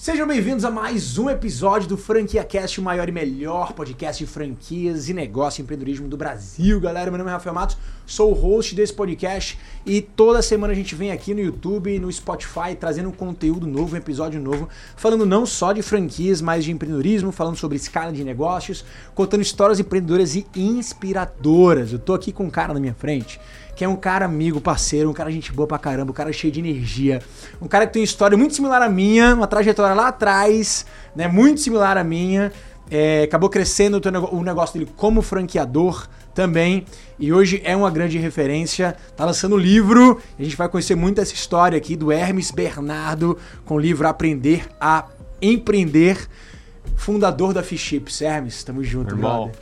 Sejam bem-vindos a mais um episódio do Franquia Cast, o maior e melhor podcast de franquias e negócio e empreendedorismo do Brasil, galera. Meu nome é Rafael Matos, sou o host desse podcast e toda semana a gente vem aqui no YouTube, no Spotify, trazendo um conteúdo novo, um episódio novo, falando não só de franquias, mas de empreendedorismo, falando sobre escala de negócios, contando histórias empreendedoras e inspiradoras. Eu tô aqui com um cara na minha frente que é um cara amigo, parceiro, um cara gente boa pra caramba, um cara cheio de energia, um cara que tem uma história muito similar à minha, uma trajetória lá atrás, né, muito similar à minha, é, acabou crescendo o negócio dele como franqueador também, e hoje é uma grande referência, tá lançando um livro, a gente vai conhecer muito essa história aqui do Hermes Bernardo, com o livro Aprender a Empreender, fundador da Fichips. Hermes, tamo junto, Irmão.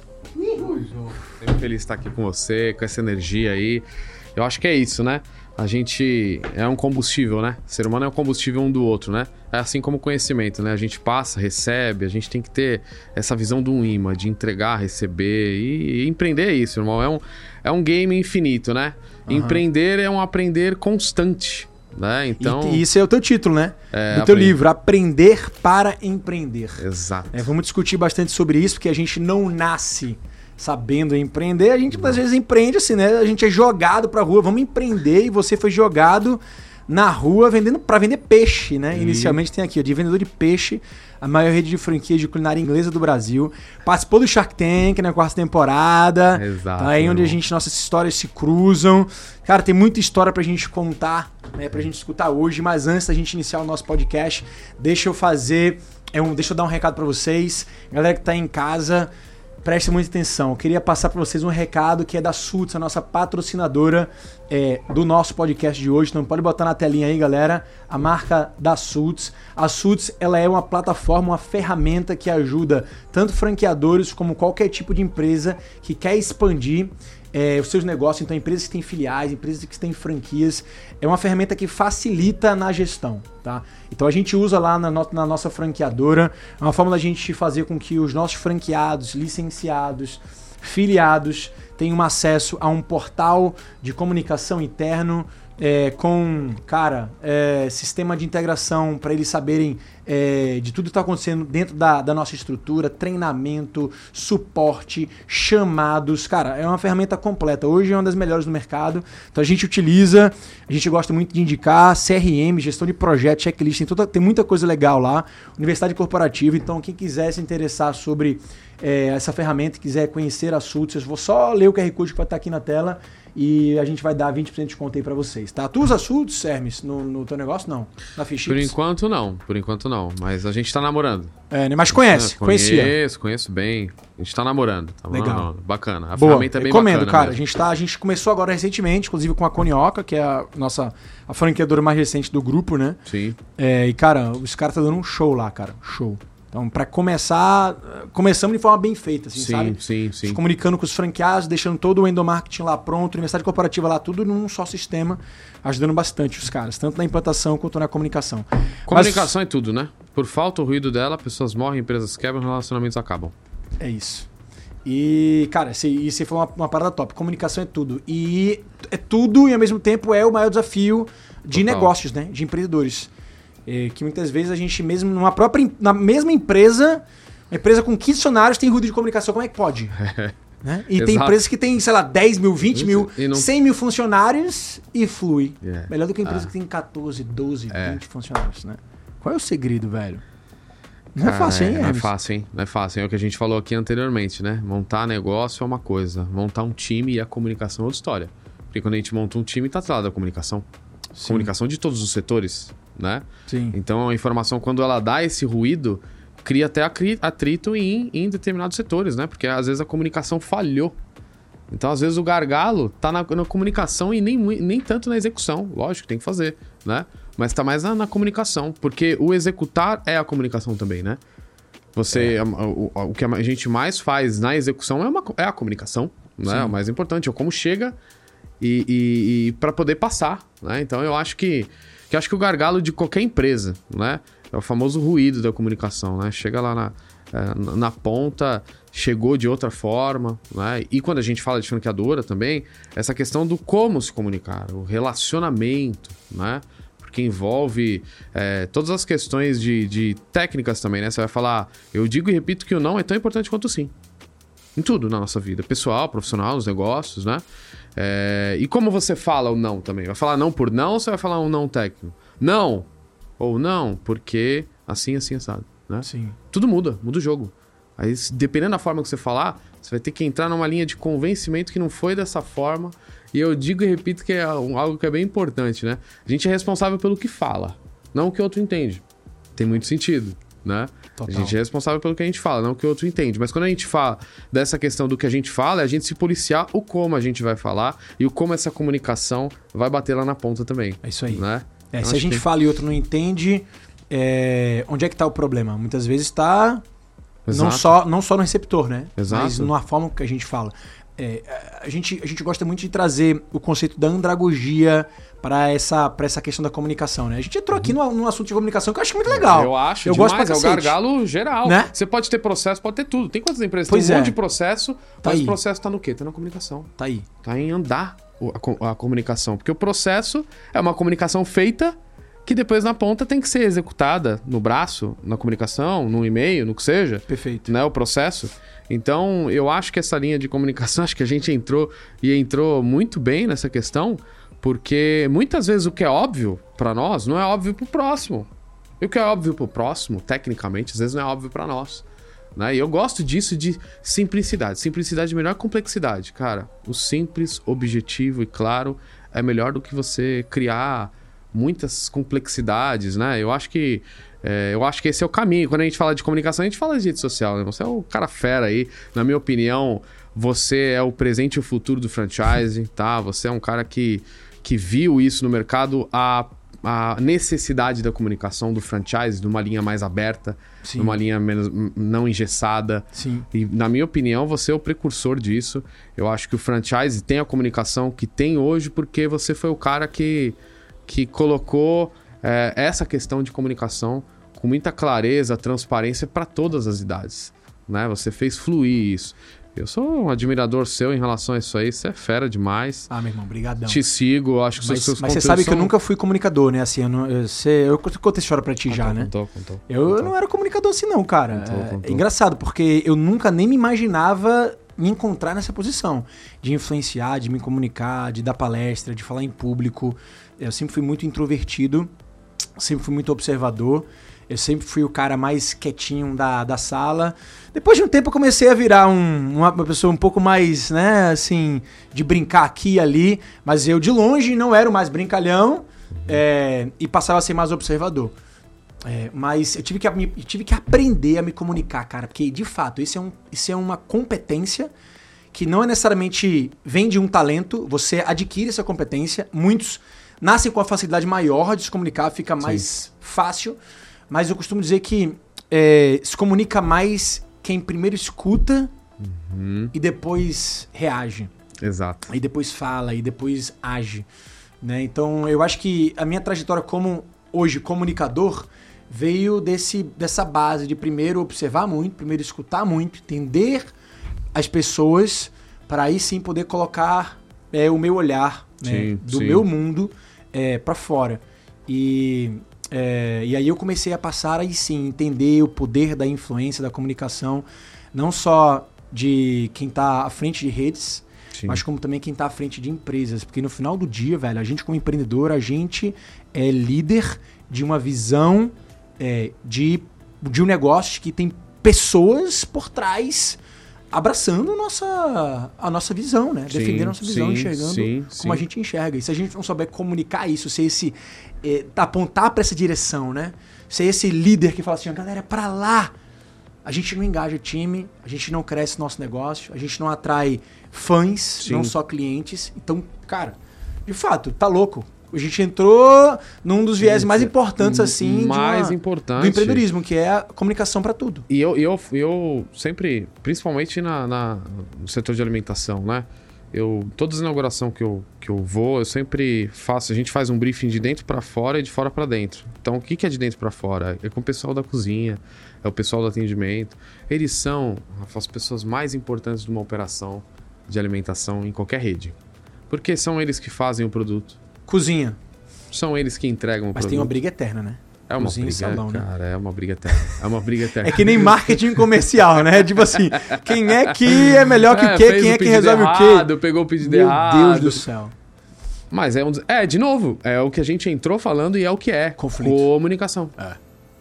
Sempre feliz de estar aqui com você, com essa energia aí. Eu acho que é isso, né? A gente é um combustível, né? O ser humano é um combustível um do outro, né? É assim como o conhecimento, né? A gente passa, recebe, a gente tem que ter essa visão do imã, de entregar, receber e, e empreender é isso, irmão. É um, é um game infinito, né? Uhum. Empreender é um aprender constante. Né? Então, e, isso é o teu título, né? É, do teu livro, Aprender para Empreender. Exato. É, vamos discutir bastante sobre isso, porque a gente não nasce sabendo empreender, a gente às vezes empreende assim, né? A gente é jogado pra rua, vamos empreender e você foi jogado na rua vendendo para vender peixe, né? Inicialmente tem aqui, ó, de vendedor de peixe, a maior rede de franquias de culinária inglesa do Brasil. Participou do Shark Tank na quarta temporada. Exato. Tá aí onde a gente, nossas histórias se cruzam. Cara, tem muita história pra gente contar, né? Pra gente escutar hoje, mas antes da gente iniciar o nosso podcast, deixa eu fazer. É um, deixa eu dar um recado para vocês. Galera que tá em casa, preste muita atenção. Eu queria passar para vocês um recado que é da Suits, a nossa patrocinadora é, do nosso podcast de hoje. Então pode botar na telinha aí, galera, a marca da Suits. A Suits ela é uma plataforma, uma ferramenta que ajuda tanto franqueadores como qualquer tipo de empresa que quer expandir é, os seus negócios, então empresas que têm filiais, empresas que têm franquias, é uma ferramenta que facilita na gestão, tá? Então a gente usa lá na, no, na nossa franqueadora, é uma forma da gente fazer com que os nossos franqueados, licenciados, filiados tenham acesso a um portal de comunicação interno é, com, cara, é, sistema de integração para eles saberem é, de tudo que está acontecendo dentro da, da, nossa estrutura, treinamento, suporte, chamados. Cara, é uma ferramenta completa. Hoje é uma das melhores do mercado. Então a gente utiliza, a gente gosta muito de indicar CRM, gestão de projeto, checklist, tem, toda, tem muita coisa legal lá. Universidade corporativa. Então, quem quiser se interessar sobre é, essa ferramenta, quiser conhecer a Sults, eu vou só ler o QR Code que vai estar aqui na tela e a gente vai dar 20% de conta aí pra vocês, tá? Tu usa Suits, Hermes, no, no teu negócio? Não. Na Fichips? Por enquanto não, por enquanto não. Mas a gente tá namorando. É, né? mas conhece, é, conhecia. Conheço, conheço bem. A gente tá namorando. Tá Legal. Namorando. Bacana. A Boa. ferramenta é bem Recomendo, bacana cara. mesmo. A gente, tá, a gente começou agora recentemente, inclusive com a Conioca, que é a nossa a franqueadora mais recente do grupo, né? Sim. É, e, cara, os caras tá dando um show lá, cara. Show. Então, para começar, começamos de forma bem feita, assim, sim, sabe? Sim, sim, Se comunicando com os franqueados, deixando todo o endomarketing lá pronto, universidade corporativa lá, tudo num só sistema, ajudando bastante os caras, tanto na implantação quanto na comunicação. Comunicação Mas, é tudo, né? Por falta o ruído dela, pessoas morrem, empresas quebram, relacionamentos acabam. É isso. E, cara, você falou uma, uma parada top. Comunicação é tudo. E é tudo e ao mesmo tempo é o maior desafio de Total. negócios, né? De empreendedores. É, que muitas vezes a gente mesmo, numa própria, na mesma empresa, uma empresa com 15 funcionários tem ruído de comunicação, como é que pode? né? E tem Exato. empresas que tem, sei lá, 10 mil, 20 mil, não- 100 mil funcionários e flui. É. Melhor do que a empresa Ah. que tem 14, 12, É. 20 funcionários, né? Qual é o segredo, velho? Não é Cara, fácil, hein, Não é fácil, hein? Não é fácil. É o que a gente falou aqui anteriormente, né? Montar negócio é uma coisa. Montar um time e a comunicação é outra história. Porque quando a gente monta um time, tá atrás da comunicação. Sim. Comunicação de todos os setores, né? Sim. Então a informação, quando ela dá esse ruído, cria até atrito em, em determinados setores, né? Porque às vezes a comunicação falhou. Então, às vezes, o gargalo tá na, na comunicação e nem, nem tanto na execução. Lógico, tem que fazer, né? Mas tá mais na, na comunicação. Porque o executar é a comunicação também, né? Você, a- o, o que a gente mais faz na execução é, uma, é a comunicação, né? Sim. O mais importante é como chega e, e, e para poder passar, né? Então eu acho que, que acho que o gargalo de qualquer empresa, né? É o famoso ruído da comunicação, né? Chega lá na, é, na ponta, chegou de outra forma, né? E quando a gente fala de franqueadora também, essa questão do como se comunicar, o relacionamento, né? porque envolve é, todas as questões de, de técnicas também, né? Você vai falar, eu digo e repito que o não é tão importante quanto o sim. Em tudo na nossa vida, pessoal, profissional, nos negócios, né? É, e como você fala o não também? Vai falar não por não ou você vai falar um não técnico? Não! Ou não, porque assim, assim, assado. Né? Sim. Tudo muda, muda o jogo. Aí, dependendo da forma que você falar, você vai ter que entrar numa linha de convencimento que não foi dessa forma. E eu digo e repito que é algo que é bem importante, né? A gente é responsável pelo que fala, não o que o outro entende. Tem muito sentido, né? Total. A gente é responsável pelo que a gente fala, não o que o outro entende. Mas quando a gente fala dessa questão do que a gente fala, é a gente se policiar o como a gente vai falar e o como essa comunicação vai bater lá na ponta também. É isso aí. Né? É, se a gente que... fala e o outro não entende, é... onde é que está o problema? Muitas vezes está não só, não só no receptor, né? Exato. Mas na forma que a gente fala. É, a, gente, a gente gosta muito de trazer o conceito da andragogia para essa, essa questão da comunicação, né? A gente entrou aqui uhum. num, assunto de comunicação que eu acho muito legal. Eu acho, eu demais, gosto é o gargalo geral. Né? Você pode ter processo, pode ter tudo. Tem quantas empresas? Pois tem um é. monte de processo, tá mas aí. o processo tá no quê? Tá na comunicação. Tá aí. Tá em andar a, a comunicação. Porque o processo é uma comunicação feita que depois na ponta tem que ser executada no braço, na comunicação, no e-mail, no que seja. Perfeito. Né, o processo. Então, eu acho que essa linha de comunicação, acho que a gente entrou e entrou muito bem nessa questão, porque muitas vezes o que é óbvio para nós não é óbvio para o próximo. E o que é óbvio para o próximo, tecnicamente, às vezes não é óbvio para nós. Né? E eu gosto disso de simplicidade. Simplicidade é melhor complexidade. Cara, o simples, objetivo e claro é melhor do que você criar muitas complexidades, né? Eu acho que é, eu acho que esse é o caminho. Quando a gente fala de comunicação, a gente fala de rede social, né? Você é o cara fera aí. Na minha opinião, você é o presente e o futuro do franchise, tá? Você é um cara que, que viu isso no mercado, a, a necessidade da comunicação do franchise, de uma linha mais aberta, Sim. numa linha menos não engessada. Sim. E na minha opinião, você é o precursor disso. Eu acho que o franchise tem a comunicação que tem hoje porque você foi o cara que que colocou é, essa questão de comunicação com muita clareza, transparência para todas as idades. Né? Você fez fluir isso. Eu sou um admirador seu em relação a isso aí. Você é fera demais. Ah, meu irmão, brigadão. Te sigo, acho que mas, seus Mas você sabe são... que eu nunca fui comunicador, né? Assim, eu, não, eu, você, eu contei história pra ti contou, já, né? Contou, contou, eu contou. não era comunicador assim, não, cara. Contou, é, contou. é engraçado, porque eu nunca nem me imaginava me encontrar nessa posição de influenciar, de me comunicar, de dar palestra, de falar em público. Eu sempre fui muito introvertido, sempre fui muito observador. Eu sempre fui o cara mais quietinho da, da sala. Depois de um tempo eu comecei a virar um, uma pessoa um pouco mais, né, assim, de brincar aqui e ali. Mas eu de longe não era o mais brincalhão é, e passava a ser mais observador. É, mas eu tive, que, eu tive que aprender a me comunicar, cara, porque de fato isso é, um, isso é uma competência que não é necessariamente vem de um talento, você adquire essa competência. Muitos nascem com a facilidade maior de se comunicar, fica mais Sim. fácil. Mas eu costumo dizer que é, se comunica mais quem primeiro escuta Uhum. e depois reage. Exato. Aí depois fala, e depois age. Né? Então eu acho que a minha trajetória como hoje comunicador veio desse, dessa base de primeiro observar muito, primeiro escutar muito, entender as pessoas, para aí sim poder colocar é, o meu olhar né, Sim, do sim. meu mundo é, para fora. E, é, e aí eu comecei a passar aí sim, entender o poder da influência, da comunicação, não só de quem está à frente de redes, Sim. mas como também quem está à frente de empresas. Porque no final do dia, velho, a gente como empreendedor, a gente é líder de uma visão é, de, de um negócio que tem pessoas por trás abraçando a nossa, a nossa visão, né? Sim, Defendendo a nossa visão, sim, enxergando sim, como a gente enxerga. E se a gente não souber comunicar isso, ser esse. é, apontar para essa direção, né? Ser esse líder que fala assim, galera, é pra lá. A gente não engaja o time, a gente não cresce nosso negócio, a gente não atrai fãs, não só clientes. Então, cara, de fato, tá louco. A gente entrou num dos viés mais importantes, assim, de mais uma- importante. do empreendedorismo, que é a comunicação para tudo. E eu, eu, eu sempre, principalmente na, na- no setor de alimentação, né? Eu, toda inauguração que eu, que eu vou, eu sempre faço. A gente faz um briefing de dentro para fora e de fora para dentro. Então, o que, que é de dentro para fora? É com o pessoal da cozinha, é o pessoal do atendimento. Eles são as pessoas mais importantes de uma operação de alimentação em qualquer rede. Porque são eles que fazem o produto. Cozinha. São eles que entregam o Mas produto. tem uma briga eterna, né? É uma cozinha briga, salão, né? cara, é uma briga eterna. É uma briga eterna. É que nem marketing comercial, né? Tipo assim, quem é que é melhor que o É, quê? fez Quem o é que resolve o errado, quê? Pegou o pedido Meu errado. Deus do céu. Mas é um. É, de novo, é o que a gente entrou falando e é o que é. Conflito. Comunicação. É.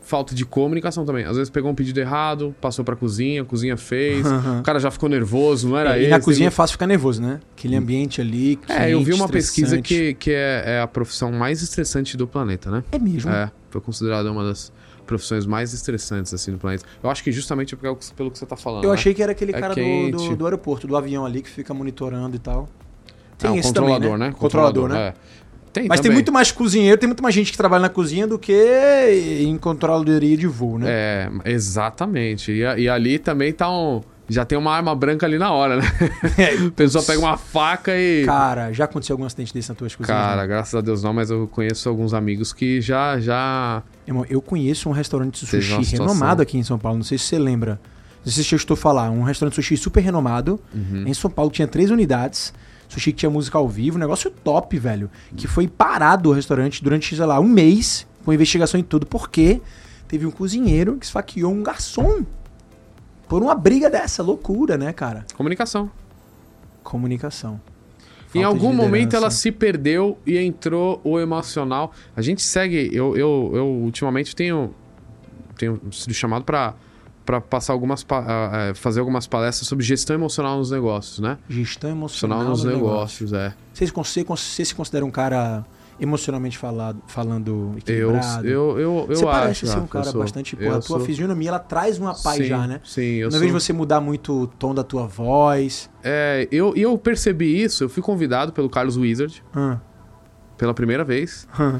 Falta de comunicação também. Às vezes pegou um pedido errado, passou pra cozinha, a cozinha fez. O cara já ficou nervoso, não era e ele. na cozinha é fácil ficar nervoso, né? Aquele ambiente ali. É, eu vi quente, uma pesquisa que, que é, é a profissão mais estressante do planeta, né? É mesmo. É, foi considerada uma das profissões mais estressantes assim do planeta. Eu acho que justamente pelo que pelo que você tá falando. Eu né? achei que era aquele É cara do, quente. do, do aeroporto, do avião ali, que fica monitorando e tal. é Tem um esse controlador, também, né? Controlador, né? é. Tem Mas tem também. muito mais cozinheiro, tem muito mais gente que trabalha na cozinha do que em controladoria de voo, né? É, exatamente. E, e ali também tá um. Já tem uma arma branca ali na hora, né? A pessoa pega uma faca e. Cara, já aconteceu algum acidente desse na tua cozinha? Cara, graças a Deus não, mas eu conheço alguns amigos que já. já... Irmão, eu conheço um restaurante de sushi renomado aqui em São Paulo, não sei se você lembra. Não sei se eu estou falar. Um restaurante de sushi super renomado. Uhum. Em São Paulo tinha três unidades. Sushi que tinha música ao vivo, um negócio top, velho. Que foi parado o restaurante durante, sei lá, um mês, com investigação e tudo, porque teve um cozinheiro que esfaqueou um garçom. Por uma briga dessa, loucura, né, cara? Comunicação. Comunicação. em Falta de algum momento ela se perdeu e entrou o emocional. A gente segue. Eu, eu, eu ultimamente tenho, tenho sido chamado para para passar algumas pa- ah, fazer algumas palestras sobre gestão emocional nos negócios, né? Gestão Emocional emocional nos no negócios, é. Você, você, você se considera um cara emocionalmente falado, falando Eu, equilibrado? eu, eu, eu você acho. parece ser um eu cara sou- bastante... Pô, eu a tua sou- fisionomia, ela traz uma paz sim, já, né? Sim, eu Não sou... vejo você mudar muito o tom da tua voz. É, eu, eu percebi isso, eu fui convidado pelo Carlos Wizard Hum, pela primeira vez. hum.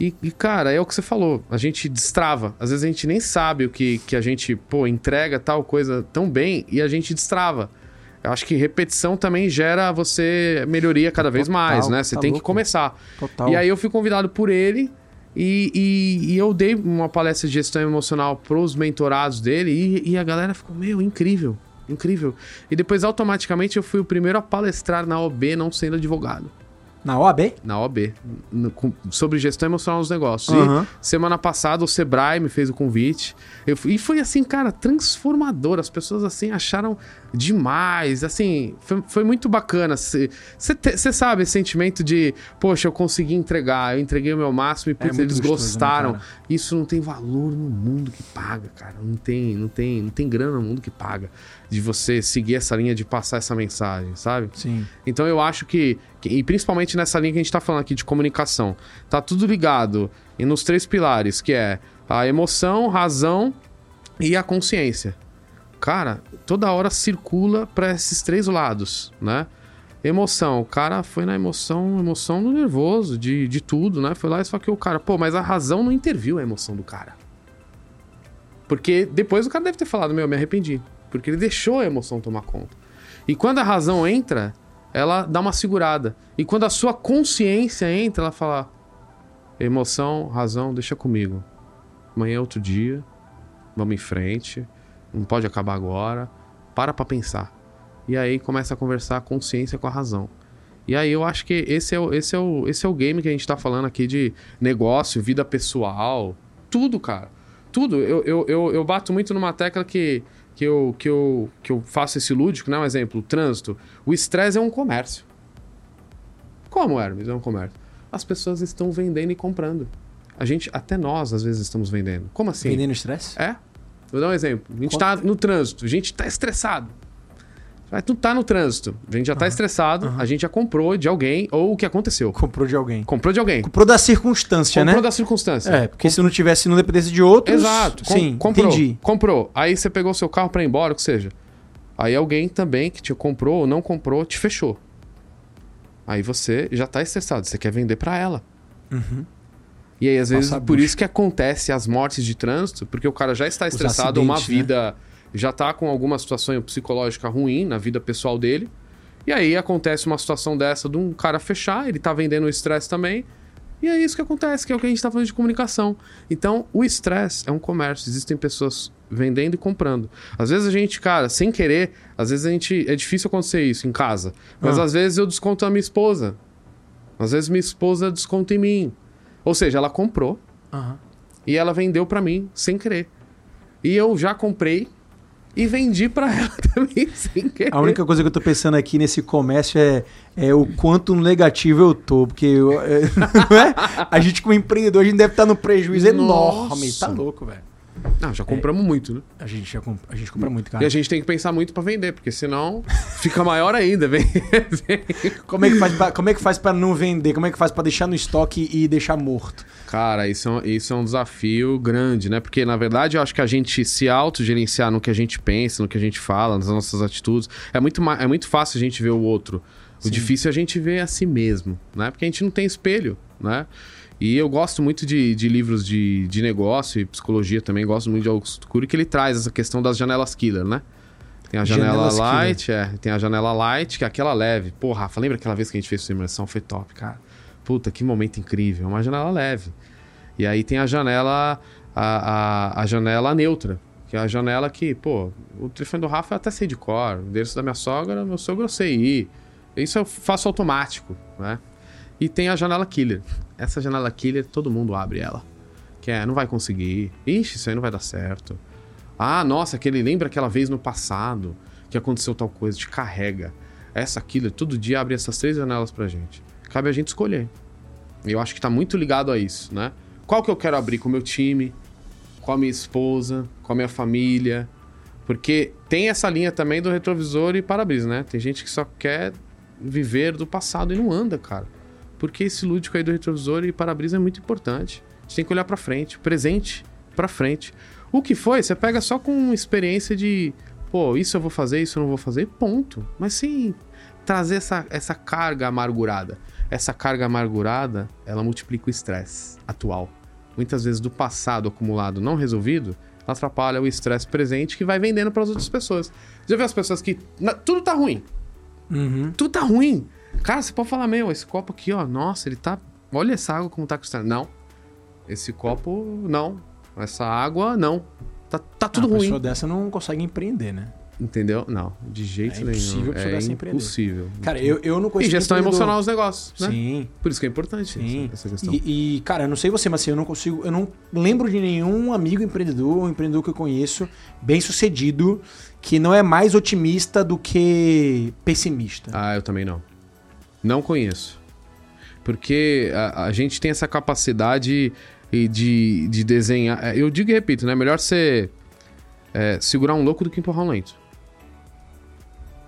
E, e, cara, é o que você falou, a gente destrava. Às vezes a gente nem sabe o que, que a gente, pô, entrega tal coisa tão bem e a gente destrava. Eu acho que repetição também gera você melhoria cada vez Total, mais, né? Você tá tem que louco. começar. Total. E aí eu fui convidado por ele e, e- e eu dei uma palestra de gestão emocional pros mentorados dele e, e a galera ficou, meu, incrível, incrível. E depois automaticamente eu fui o primeiro a palestrar na OB não sendo advogado. Na OAB? Na OB, no- com- sobre gestão emocional nos negócios. Aham. E semana passada o Sebrae me fez o convite. Eu e foi assim, cara, transformador. As pessoas assim acharam demais. Assim, foi, foi muito bacana. Você sabe esse sentimento de, poxa, eu consegui entregar, eu entreguei o meu máximo e putz, muito eles gostoso, né, gostaram. cara? Isso não tem valor no mundo que paga, cara. Não tem, não tem, não tem grana no mundo que paga de você seguir essa linha de passar essa mensagem, sabe? Sim. Então eu acho que, e principalmente nessa linha que a gente tá falando aqui de comunicação, tá tudo ligado e nos três pilares, que é a emoção, razão e a consciência. Cara, toda hora circula para esses três lados, né? Emoção, o cara foi na emoção, emoção do nervoso, de, de tudo, né? Foi lá e só que o cara, pô, mas a razão não interviu a emoção do cara. Porque depois o cara deve ter falado, meu, eu me arrependi. Porque ele deixou a emoção tomar conta. E quando a razão entra, ela dá uma segurada. E quando a sua consciência entra, ela fala: emoção, razão, deixa comigo. Amanhã é outro dia, vamos em frente, não pode acabar agora, para pra pensar. E aí começa a conversar a consciência com a razão. E aí eu acho que esse é o, esse é o, esse é o game que a gente tá falando aqui de negócio, vida pessoal, tudo, cara. Tudo. Eu, eu, eu, eu bato muito numa tecla que, que, eu, que, eu, que eu faço esse lúdico, né? Um exemplo, o trânsito. O estresse é um comércio. Como, Hermes? É um comércio. As pessoas estão vendendo e comprando. A gente, até nós, às vezes, estamos vendendo. Como assim? Vendendo estresse? É. Vou dar um exemplo. A gente tá no trânsito, a gente tá estressado. Mas tu tá no trânsito, a gente já tá estressado, a gente já comprou de alguém, ou o que aconteceu. Comprou de alguém. Comprou de alguém. Comprou da circunstância, comprou né? da circunstância. É, porque se não tivesse, se não dependesse de outros. Exato. Com- Sim, comprou. entendi. Comprou. Aí você pegou seu carro pra ir embora, o que seja. Aí alguém também que te comprou ou não comprou te fechou. Aí você já tá estressado, você quer vender pra ela. Uhum. E aí, às vezes, por isso que acontece as mortes de trânsito, porque o cara já está estressado, uma acidentes, né? Já tá com alguma situação psicológica ruim na vida pessoal dele. E aí acontece uma situação dessa de um cara fechar, ele tá vendendo o estresse também. E é isso que acontece, que é o que a gente tá falando de comunicação. Então, o estresse é um comércio. Existem pessoas vendendo e comprando. Às vezes a gente, cara, sem querer, às vezes a gente. É difícil acontecer isso em casa. Mas Ah. às vezes eu desconto a minha esposa. Às vezes minha esposa desconta em mim. Ou seja, ela comprou Aham. e ela vendeu pra mim sem querer. E eu já comprei e vendi pra ela também sem querer. A única coisa que eu tô pensando aqui nesse comércio é, é o quanto negativo eu tô. Porque eu- é, é? a gente, como empreendedor, a gente deve estar no prejuízo enorme. Nossa. Tá louco, velho. Não, já compramos muito, né? A gente, já comp- a gente compra muito, E cara. a gente tem que pensar muito pra vender, porque senão fica maior ainda. Vem. Como é, que faz pra, como é que faz pra não vender? Como é que faz pra deixar no estoque e deixar morto? Cara, isso é, um, isso é um desafio grande, né? Porque, na verdade, eu acho que a gente se autogerenciar no que a gente pensa, no que a gente fala, nas nossas atitudes, é muito, é muito fácil a gente ver o outro. O Sim. difícil é a gente ver a si mesmo, né? Porque a gente não tem espelho, né? E eu gosto muito de, de livros de, de negócio e psicologia também, gosto muito de Augusto Cury, que ele traz essa questão das janelas killer, né? Tem a janela Janelas killer. light, é, tem a janela light, que é aquela leve. Pô, Rafa, lembra aquela vez que a gente fez sua imersão? Foi top, cara. Puta, que momento incrível. É uma janela leve. E aí tem a janela, a, a, a janela neutra, que é a janela que, pô, o telefone do Rafa eu até sei de cor, o endereço da minha sogra, meu sogro eu sei ir. Isso eu faço automático, né? E tem a janela killer. Essa janela killer, todo mundo abre ela. Que é, não vai conseguir. Ixi, isso aí não vai dar certo. Ah, nossa, aquele lembra aquela vez no passado que aconteceu tal coisa, te carrega. Essa killer todo dia abre essas três janelas pra gente. Cabe a gente escolher. Eu acho que tá muito ligado a isso, né? Qual que eu quero abrir com o meu time, com a minha esposa, com a minha família. Porque tem essa linha também do retrovisor e para-brisa, né? Tem gente que só quer viver do passado e não anda, cara. Porque esse lúdico aí do retrovisor e para-brisa é muito importante. A gente tem que olhar pra frente, presente pra frente. O que foi, você pega só com experiência de, pô, isso eu vou fazer, isso eu não vou fazer, ponto. Mas sem trazer essa, essa carga amargurada. Essa carga amargurada, ela multiplica o estresse atual. Muitas vezes do passado acumulado não resolvido, ela atrapalha o estresse presente que vai vendendo para as outras pessoas. Já viu as pessoas que na- tudo tá ruim, Uhum. tudo tá ruim. Cara, você pode falar, meu, esse copo aqui, ó, nossa, ele tá. Olha essa água como tá cristalina. Não. Esse copo, não. Essa água, não. Tá, tá tudo Uma ruim. pessoa dessa não consegue empreender, né? Entendeu? Não, de jeito É nenhum. impossível é dessa empreender. impossível. Cara, eu, eu não E consigo. gestão emocional dos negócios, né? Sim, Por isso que é importante sim. essa, questão. E, e, cara, eu não sei você, mas assim, eu não consigo. Eu não lembro de nenhum amigo empreendedor, um empreendedor que eu conheço, bem sucedido, que não é mais otimista do que pessimista. Ah, eu também não. Não conheço. Porque a, a gente tem essa capacidade e de, de desenhar. é, Eu digo e repito, né? Melhor você é, segurar um louco do que empurrar um lento.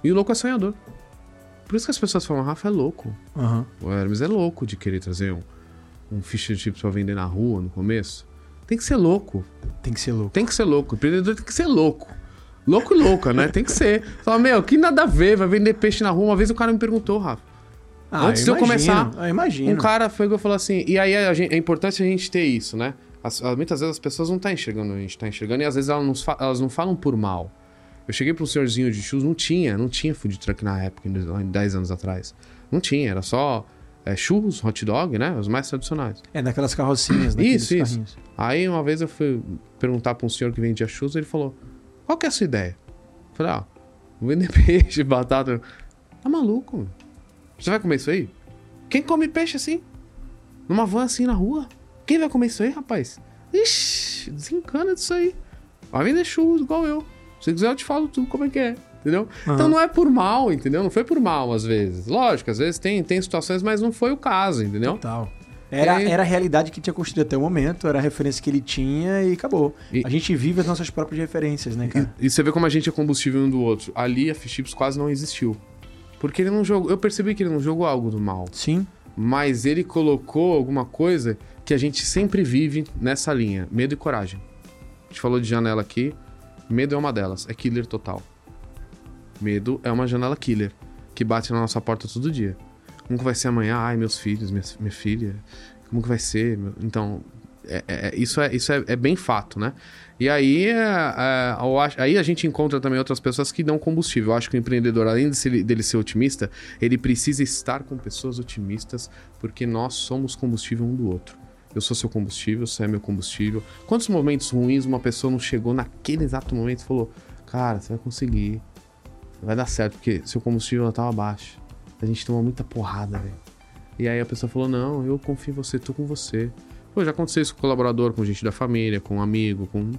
E o louco é sonhador. Por isso que as pessoas falam, Rafa é louco. Aham. O Hermes é louco de querer trazer um, um fish and chips pra vender na rua no começo. Tem que ser louco. Tem que ser louco. Tem que ser louco. O empreendedor tem que ser louco. Louco e louca, né? Tem que ser. Fala, meu, que nada a ver, vai vender peixe na rua. Uma vez o cara me perguntou, Rafa. Ah, Antes de eu começar, Eu imagino. Um cara foi e falou assim, e aí a gente- é importante a gente ter isso, né? As- as- muitas vezes as pessoas não estão enxergando, a gente está enxergando, e às vezes elas não, elas não falam por mal. Eu cheguei para um senhorzinho de churros, não tinha, não tinha food truck na época, em dois- lá em 10 anos atrás. Não tinha, era só é, churros, hot dog, né? Os mais tradicionais. É daquelas carrocinhas, daqueles Isso, isso. carrinhos. Aí uma vez eu fui perguntar para um senhor que vendia churros, ele falou: Qual que é a sua ideia? Eu falei: Ah, vou vender peixe, batata. Tá maluco? meu? Você vai comer isso aí? Quem come peixe assim? Numa van assim na rua? Quem vai comer isso aí, rapaz? Ixi, desencana disso aí. Vai vender churros igual eu. Se quiser, eu te falo tudo como é que é. Entendeu? Aham. Então não é por mal, entendeu? Não foi por mal, às vezes. Lógico, às vezes tem, tem situações, mas não foi o caso, entendeu? Total. Era, era a realidade que tinha construído até o momento, era a referência que ele tinha e acabou. E- A gente vive as nossas próprias referências, né, cara? E, e você vê como a gente é combustível um do outro. Ali a Fish Chips quase não existiu. Porque ele não jogou. Eu percebi que ele não jogou algo do mal. Sim. Mas ele colocou alguma coisa que a gente sempre vive nessa linha: medo e coragem. A gente falou de janela aqui. Medo é uma delas. É killer total. Medo é uma janela killer. Que bate na nossa porta todo dia. Como que vai ser amanhã? Ai, meus filhos, minha, minha filha. Como que vai ser? Então, é- é- isso, é, isso é, é bem fato, né? E aí, é, é, aí a gente encontra também outras pessoas que dão combustível. Eu acho que o empreendedor, além de ser- dele ser otimista, ele precisa estar com pessoas otimistas, porque nós somos combustível um do outro. Eu sou seu combustível, você é meu combustível. Quantos momentos ruins uma pessoa não chegou naquele exato momento e falou: Cara, você vai conseguir, vai dar certo, porque seu combustível tava baixo. A gente tomou muita porrada, velho. E aí a pessoa falou: Não, eu confio em você, tô com você. Pô, já aconteceu isso com colaborador, com gente da família, com um amigo, com.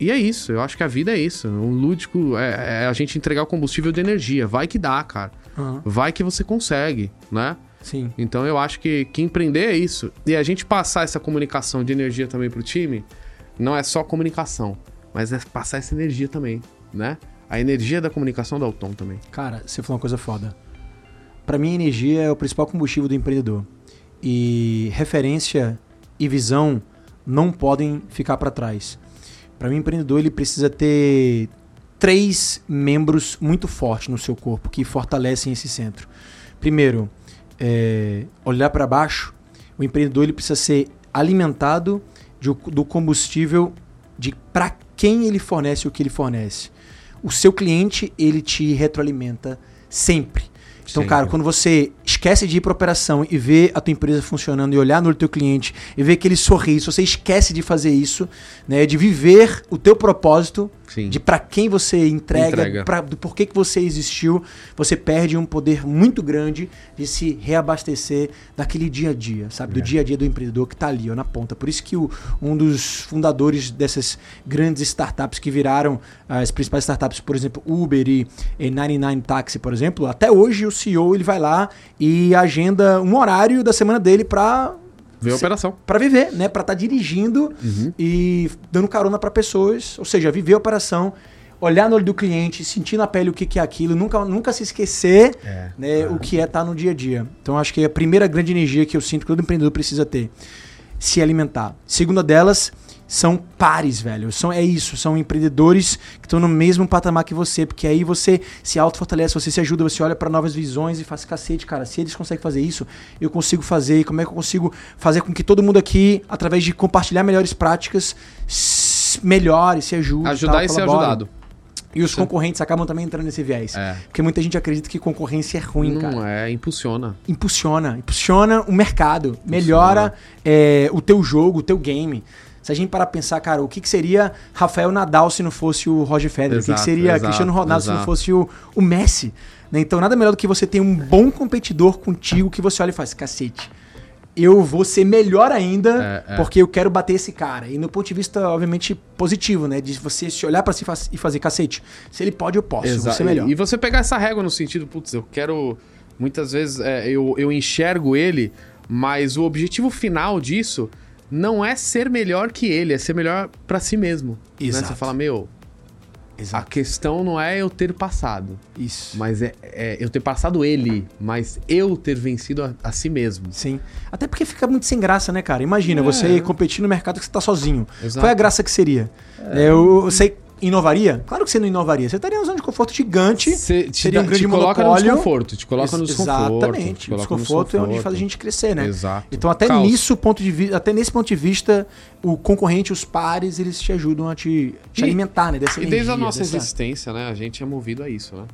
E é isso, eu acho que a vida é isso. O lúdico é, é a gente entregar o combustível de energia. Vai que dá, cara. Aham. Vai que você consegue, né? Sim. Então eu acho que, que empreender é isso. E a gente passar essa comunicação de energia também pro time, não é só comunicação, mas é passar essa energia também, né? A energia da comunicação dá o tom também. Cara, você falou uma coisa foda. Pra mim, a energia é o principal combustível do empreendedor. E referência e visão não podem ficar pra trás. Pra mim, o empreendedor ele precisa ter três membros muito fortes no seu corpo que fortalecem esse centro. Primeiro, é, olhar para baixo. O empreendedor ele precisa ser alimentado de- do combustível de para quem ele fornece o que ele fornece. O seu cliente ele te retroalimenta sempre. Então, Sempre. cara, quando você esquece de ir para operação e ver a tua empresa funcionando e olhar no teu cliente e ver aquele sorriso, você esquece de fazer isso, né, de viver o teu propósito, Sim. de para quem você entrega, Entrega. Pra, do porquê que você existiu, você perde um poder muito grande de se reabastecer daquele dia a dia, sabe? Do dia a dia do empreendedor que tá ali, ó, na ponta. Por isso que o- um dos fundadores dessas grandes startups que viraram as principais startups, por exemplo, Uber e, e 99 Taxi, por exemplo, até hoje o CEO ele vai lá e agenda um horário da semana dele para Vê a operação. para viver, né? Para estar dirigindo Uhum. e dando carona para pessoas, ou seja, viver a operação, olhar no olho do cliente, sentir na pele o que, que é aquilo, nunca, nunca se esquecer É. né, o que é estar no dia a dia. Então acho que a primeira grande energia que eu sinto que todo empreendedor precisa ter, se alimentar. Segunda delas são pares, velho. São, é isso, são empreendedores que estão no mesmo patamar que você, porque aí você se auto-fortalece, você se ajuda, você olha para novas visões e faz cacete, cara. Se eles conseguem fazer isso, eu consigo fazer. E como é que eu consigo fazer com que todo mundo aqui, através de compartilhar melhores práticas, melhore, se ajude. Ajudar tal, e ser colabore. ajudado. E os concorrentes acabam também entrando nesse viés. É. Porque muita gente acredita que concorrência é ruim, cara Não é, impulsiona. impulsiona, impulsiona o mercado, melhora é, o teu jogo, o teu game. Se a gente parar pra pensar, cara, o que, que seria Rafael Nadal se não fosse o Roger Federer? o que que, Exato, seria exato, Cristiano Ronaldo se não exato. fosse o, o Messi? né? Então, nada melhor do que você ter um bom competidor contigo que você olha e faz, cacete, eu vou ser melhor ainda É, é. porque eu quero bater esse cara. E no ponto de vista, obviamente, positivo, né? De você se olhar pra si e faz- fazer, cacete, se ele pode, eu posso, eu vou Exato. ser melhor. E você pegar essa régua no sentido, putz, eu quero. Muitas vezes é, eu, eu enxergo ele, mas o objetivo final disso não é ser melhor que ele, é ser melhor pra si mesmo. né? Exato. Você fala, meu, a Exato. questão não é eu ter passado, Isso. mas é, é eu ter passado ele, mas eu ter vencido a, a si mesmo. Sim. Até porque fica muito sem graça, né, cara? Imagina, É. você competir no mercado que você tá sozinho. Exato. Qual é a graça que seria? É, eu, você inovaria? Claro que você não inovaria. Você estaria numa zona de conforto gigante. Cê te, seria um grande te coloca no monopólio. desconforto, te coloca no desconforto. Exatamente. te O no desconforto é onde faz a gente crescer, né? Exato. Então, até Caos. nisso, ponto de vi- até nesse ponto de vista, o concorrente, os pares, eles te ajudam a te, te E- alimentar, né? Dessa E desde a energia, nossa dessa- existência, né? A gente é movido a isso, né?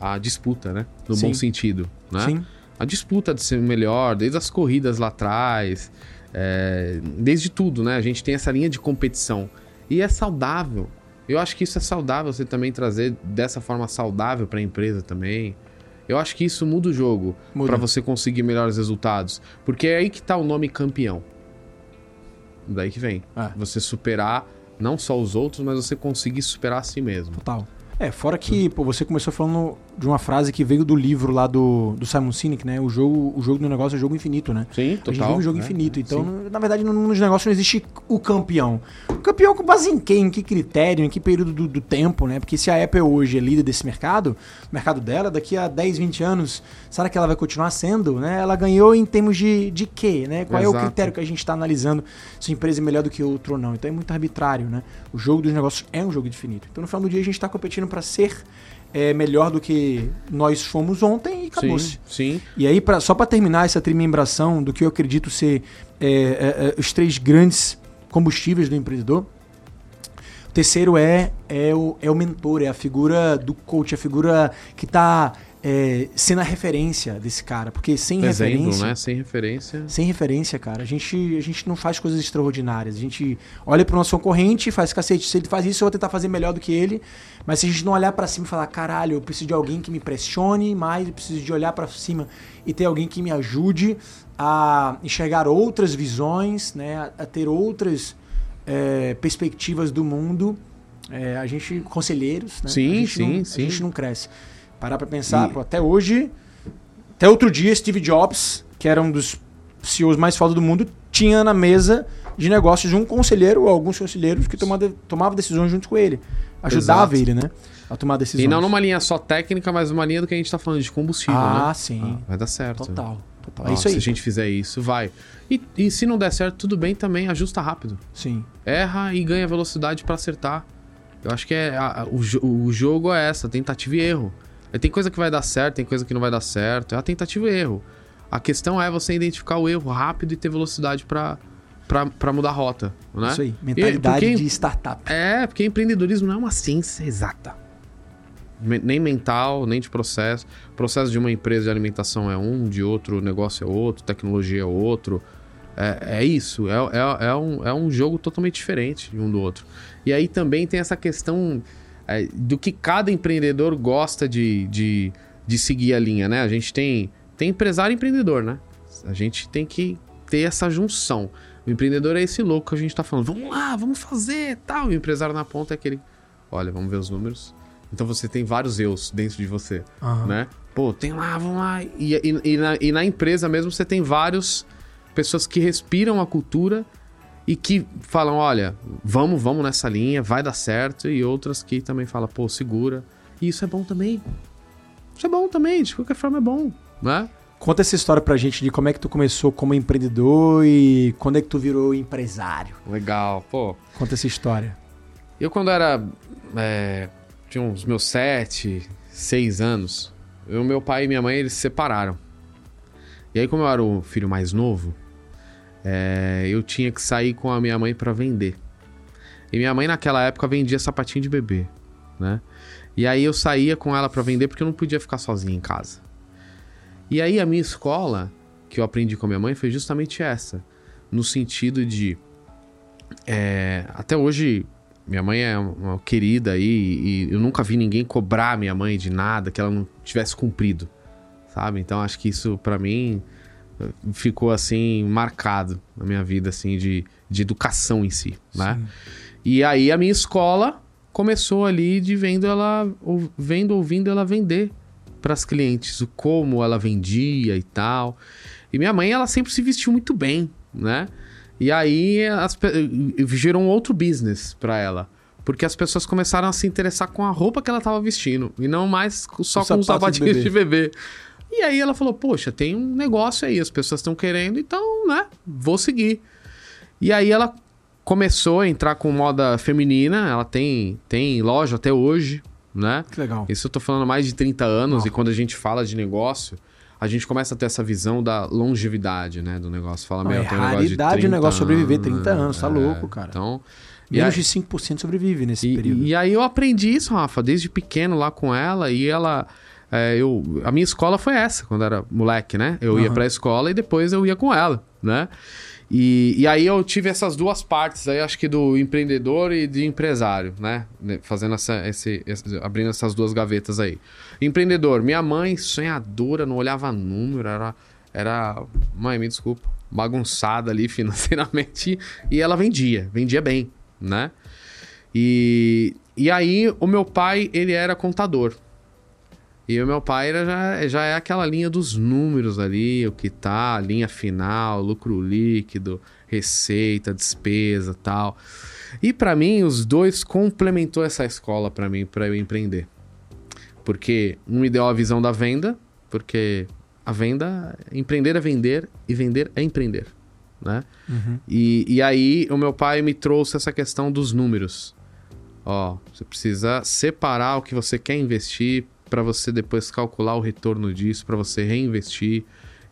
A disputa, né? No Sim. bom sentido, né? Sim. A disputa de ser melhor, desde as corridas lá atrás, é, desde tudo, né? A gente tem essa linha de competição. E é saudável. Eu acho que isso é saudável você também trazer dessa forma saudável para a empresa também. Eu acho que isso muda o jogo para você conseguir melhores resultados. Porque é aí que tá o nome campeão. Daí que vem. É. Você superar não só os outros, mas você conseguir superar a si mesmo. Total. É, fora que, pô, você começou falando de uma frase que veio do livro lá do, do Simon Sinek, né? O jogo, o jogo do negócio é jogo infinito, né? Sim, A gente total. vive um jogo né? infinito. Então, Sim. na verdade, no- nos negócios não existe o campeão. O campeão com base em quê? Em que critério? Em que período do, do tempo, né? Porque se a Apple hoje é líder desse mercado, o mercado dela, daqui a 10, 20 anos, será que ela vai continuar sendo? Né? Ela ganhou em termos de, de quê? Né? Qual é o Exato. critério que a gente está analisando se a empresa é melhor do que outra ou não? Então é muito arbitrário, né? O jogo dos negócios é um jogo infinito. Então, no final do dia, a gente está competindo para ser é, melhor do que nós fomos ontem e acabou-se. Sim, sim. E aí, pra, só para terminar essa trimembração do que eu acredito ser é, é, é, os três grandes combustíveis do empreendedor, o terceiro é, é, o, é o mentor, é a figura do coach, a figura que está é, sendo a referência desse cara. Porque sem Exemplo, referência. né? Sem referência. Sem referência, cara. A gente, a gente não faz coisas extraordinárias. A gente olha pro nosso concorrente e faz cacete. Se ele faz isso, eu vou tentar fazer melhor do que ele. Mas se a gente não olhar para cima e falar, caralho, eu preciso de alguém que me pressione mais, eu preciso de olhar para cima e ter alguém que me ajude a enxergar outras visões, né? A, ter outras é, perspectivas do mundo. É, a gente, conselheiros, né? Sim, sim, não, sim. A gente não cresce. Parar pra pensar, E- pô, até hoje, até outro dia, Steve Jobs, que era um dos CEOs mais fodas do mundo, tinha na mesa de negócios um conselheiro ou alguns conselheiros que tomava, tomava decisões junto com ele. Ajudava Exato. ele, né? A tomar decisões. E não numa linha só técnica, mas numa linha do que a gente tá falando de combustível, Ah, né? sim. Ah, vai dar certo. Total. Total. É isso aí. Se a gente fizer isso, vai. E, e se não der certo, tudo bem também, ajusta rápido. Sim. Erra e ganha velocidade pra acertar. Eu acho que é a- a- o, o jogo é essa, tentativa e erro. Aí tem coisa que vai dar certo, tem coisa que não vai dar certo. É a tentativa e erro. A questão é você identificar o erro rápido e ter velocidade pra, pra mudar a rota, né? Isso aí. Mentalidade porque- de startup. É, porque empreendedorismo não é uma ciência exata. Nem mental, nem de processo. O processo de uma empresa de alimentação é um, de outro negócio é outro, tecnologia é outro. É, é isso, é, é, é, um, é um jogo totalmente diferente de um do outro. E aí também tem essa questão é, do que cada empreendedor gosta de, de, de seguir a linha, né? A gente tem, tem empresário e empreendedor, né? A gente tem que ter essa junção. O empreendedor é esse louco que a gente tá falando, vamos lá, vamos fazer, tal. E o empresário na ponta é aquele, olha, vamos ver os números. Então você tem vários eus dentro de você, Aham. né? Pô, tem lá, vamos lá. E, e, e na, e na empresa mesmo você tem vários pessoas que respiram a cultura e que falam, olha, vamos, vamos nessa linha, vai dar certo. E outras que também falam, pô, segura. E isso é bom também. Isso é bom também, de qualquer forma é bom, né? Conta essa história pra gente de como é que tu começou como empreendedor e quando é que tu virou empresário. Legal, pô. Conta essa história. Eu quando era. é, tinha uns meus sete, seis anos, eu, meu pai e minha mãe eles se separaram. E aí, como eu era o filho mais novo, é, eu tinha que sair com a minha mãe pra vender. E minha mãe naquela época vendia sapatinho de bebê, né? E aí eu saía com ela pra vender porque eu não podia ficar sozinho em casa. E aí a minha escola, que eu aprendi com a minha mãe, foi justamente essa. No sentido de. é, até hoje, minha mãe é uma querida aí e eu nunca vi ninguém cobrar minha mãe de nada que ela não tivesse cumprido, sabe? Então acho que isso pra mim ficou assim marcado na minha vida assim de, de educação em si, né? Sim. E aí a minha escola começou ali de vendo ela, vendo, ouvindo ela vender para as clientes, o como ela vendia e tal. E minha mãe, ela sempre se vestiu muito bem, né? E aí as, gerou um outro business para ela. Porque as pessoas começaram a se interessar com a roupa que ela tava vestindo. E não mais só Os com os sapatos de sapatinhos de bebê. E aí ela falou, poxa, tem um negócio aí, as pessoas estão querendo, então, né, vou seguir. E aí ela começou a entrar com moda feminina, ela tem, tem loja até hoje, né? Que legal. Isso eu tô falando há mais de 30 anos, e quando a gente fala de negócio, a gente começa a ter essa visão da longevidade, né, do negócio. Fala, meu, é tem um negócio de raridade o 30 negócio sobreviver 30 anos, tá é, louco, cara. Então, e Menos aí- de 5% sobrevive nesse período. e, e aí eu aprendi isso, Rafa, desde pequeno lá com ela e ela. É, eu, a minha escola foi essa, quando era moleque, né? Eu ia Aham. pra escola e depois eu ia com ela, né? E, e aí eu tive essas duas partes aí, acho que do empreendedor e de empresário, né? Fazendo essa, esse, esse- abrindo essas duas gavetas aí. Empreendedor, minha mãe, sonhadora, não olhava número, era, era mãe, me desculpa, bagunçada ali financeiramente e ela vendia, vendia bem, né? E, e aí, o meu pai, ele era contador. E o meu pai era, já, já é aquela linha dos números ali, o que tá, linha final, lucro líquido, receita, despesa tal. E pra mim, os dois complementou essa escola pra mim, pra eu empreender. Porque um me deu a visão da venda, porque a venda, empreender é vender e vender é empreender, né? Uhum. E, e aí o meu pai me trouxe essa questão dos números. Ó, você precisa separar o que você quer investir para você depois calcular o retorno disso, para você reinvestir.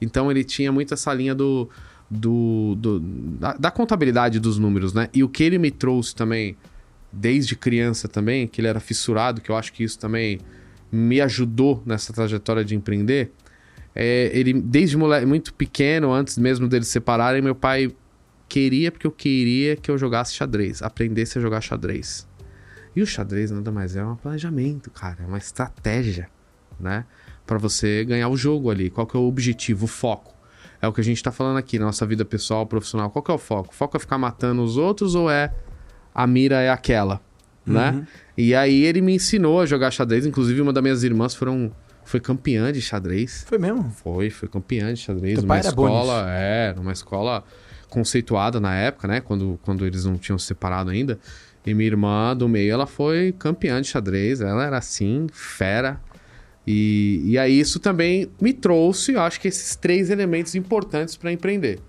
Então ele tinha muito essa linha do, do, do- da, da contabilidade dos números, né? E o que ele me trouxe também desde criança também, que ele era fissurado, que eu acho que isso também me ajudou nessa trajetória de empreender, é, ele, desde moleque, muito pequeno, antes mesmo deles se separarem, meu pai queria, porque eu queria que eu jogasse xadrez, aprendesse a jogar xadrez. E o xadrez nada mais é um planejamento, cara, é uma estratégia, né? Para você ganhar o jogo ali. Qual que é o objetivo, o foco? É o que a gente tá falando aqui na nossa vida pessoal, profissional. Qual que é o foco? O foco é ficar matando os outros ou é a mira é aquela, né? Uhum. E aí ele me ensinou a jogar xadrez, inclusive uma das minhas irmãs foram foi campeã de xadrez. Foi mesmo? Foi, foi campeã de xadrez Teu numa escola, é, numa escola conceituada na época, né? Quando, quando eles não tinham se separado ainda. E minha irmã do meio, ela foi campeã de xadrez. Ela era assim, fera. E, e aí isso também me trouxe, eu acho que esses três elementos importantes para empreender.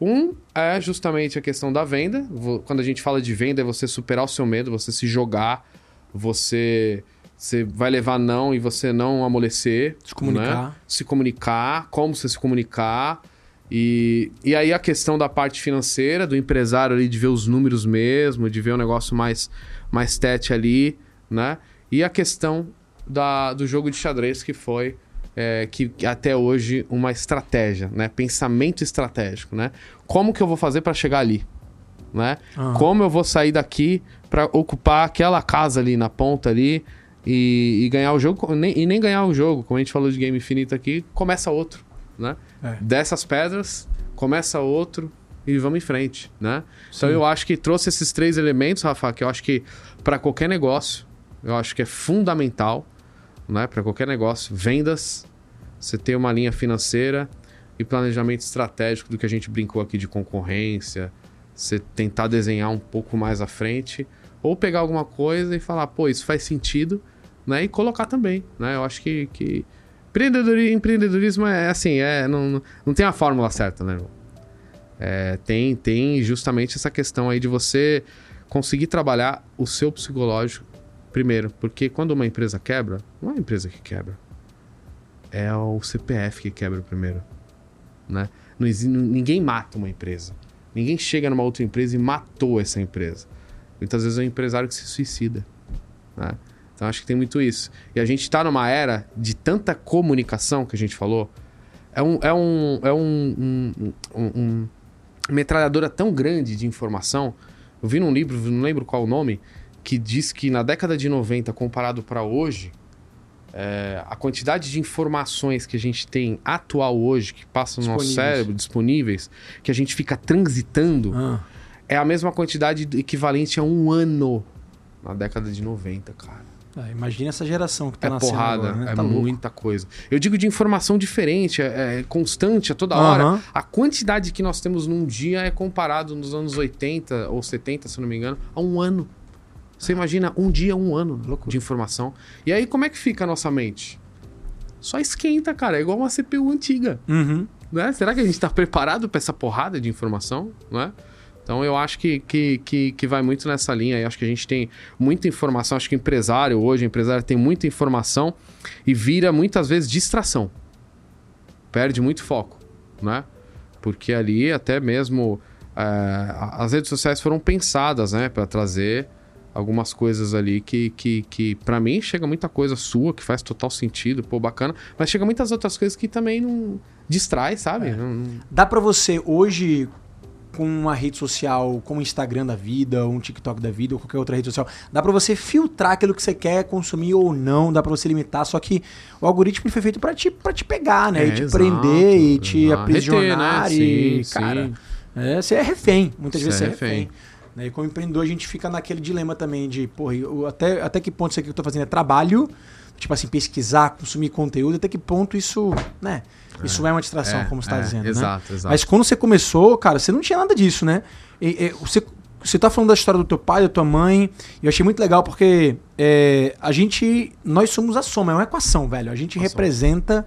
Um é justamente a questão da venda. Quando a gente fala de venda, é você superar o seu medo, você se jogar, você, você vai levar não e você não amolecer. Se comunicar. né? Se comunicar, como você se comunicar. E, e aí a questão da parte financeira, do empresário ali, de ver os números mesmo, de ver o negócio mais, mais tete ali, né? E a questão da, do jogo de xadrez, que foi é, que, que até hoje uma estratégia, né? Pensamento estratégico, né? Como que eu vou fazer para chegar ali, né? Ah. Como eu vou sair daqui para ocupar aquela casa ali na ponta ali e, e ganhar o jogo nem- e nem ganhar o jogo, como a gente falou de game infinito aqui, começa outro, né? É. Dessas pedras começa outro e vamos em frente, né? Então Sim. eu acho que trouxe esses três elementos, Rafa, que eu acho que para qualquer negócio, eu acho que é fundamental, né? Para qualquer negócio, vendas, você ter uma linha financeira e planejamento estratégico do que a gente brincou aqui de concorrência, você tentar desenhar um pouco mais à frente, ou pegar alguma coisa e falar, pô, isso faz sentido, né? E colocar também, né? Eu acho que, que... Empreendedori- empreendedorismo é assim, é, não, não tem a fórmula certa, né, irmão? É, tem, tem justamente essa questão aí de você conseguir trabalhar o seu psicológico primeiro, porque quando uma empresa quebra, não é a empresa que quebra, é o CPF que quebra primeiro, né? Não ninguém mata uma empresa, ninguém chega numa outra empresa e matou essa empresa. Muitas vezes é o empresário que se suicida, né? Então acho que tem muito isso. E a gente está numa era de tanta comunicação que a gente falou. É um, é um, é um, um, um- metralhadora tão grande de informação. Eu vi num livro, não lembro qual o nome, que diz que na década de 90, comparado para hoje, é, a quantidade de informações que a gente tem atual hoje, que passam no nosso cérebro, disponíveis, que a gente fica transitando, Ah. é a mesma quantidade equivalente a um ano na década de 90, cara. Ah, imagina essa geração que tá É nascendo porrada, agora, né? é Tá louco. muita coisa. Eu digo de informação diferente, é, é constante, a toda hora. Aham. A quantidade que nós temos num dia é comparado nos anos 80 ou 70, se não me engano, a um ano. Você imagina um dia, um ano Loucura. de informação. E aí, como é que fica a nossa mente? Só esquenta, cara. É igual uma CPU antiga. Uhum. Né? Será que a gente está preparado para essa porrada de informação? Né? Então eu acho que, que, que, que vai muito nessa linha. Eu acho que a gente tem muita informação. Acho que empresário hoje, empresário tem muita informação e vira muitas vezes distração. Perde muito foco, né? Porque ali até mesmo é, as redes sociais foram pensadas, né, para trazer algumas coisas ali que, que, que para mim chega muita coisa sua que faz total sentido, pô, bacana, mas chega muitas outras coisas que também não distrai, sabe? Não- Dá pra você hoje com uma rede social como o Instagram da vida, ou um TikTok da vida, ou qualquer outra rede social, dá pra você filtrar aquilo que você quer consumir ou não, dá pra você limitar, só que o algoritmo foi feito pra te, pra te pegar, né? É, e te exato, prender, e te exato. aprisionar, Reter, né? e, Sim, cara, sim. é, você é refém, muitas Você vezes você é é refém. refém. Né? E como empreendedor a gente fica naquele dilema também de, porra, eu- até, até que ponto isso aqui que eu tô fazendo é trabalho, tipo assim, pesquisar, consumir conteúdo, até que ponto isso, né? Isso é uma distração, É, como você tá é, dizendo, né? Exato, exato. Mas quando você começou, cara, você não tinha nada disso, né? E, e, você, você tá falando da história do teu pai, da tua mãe, e eu achei muito legal porque é, a gente. Nós somos a soma, é uma equação, velho. A gente Equação. representa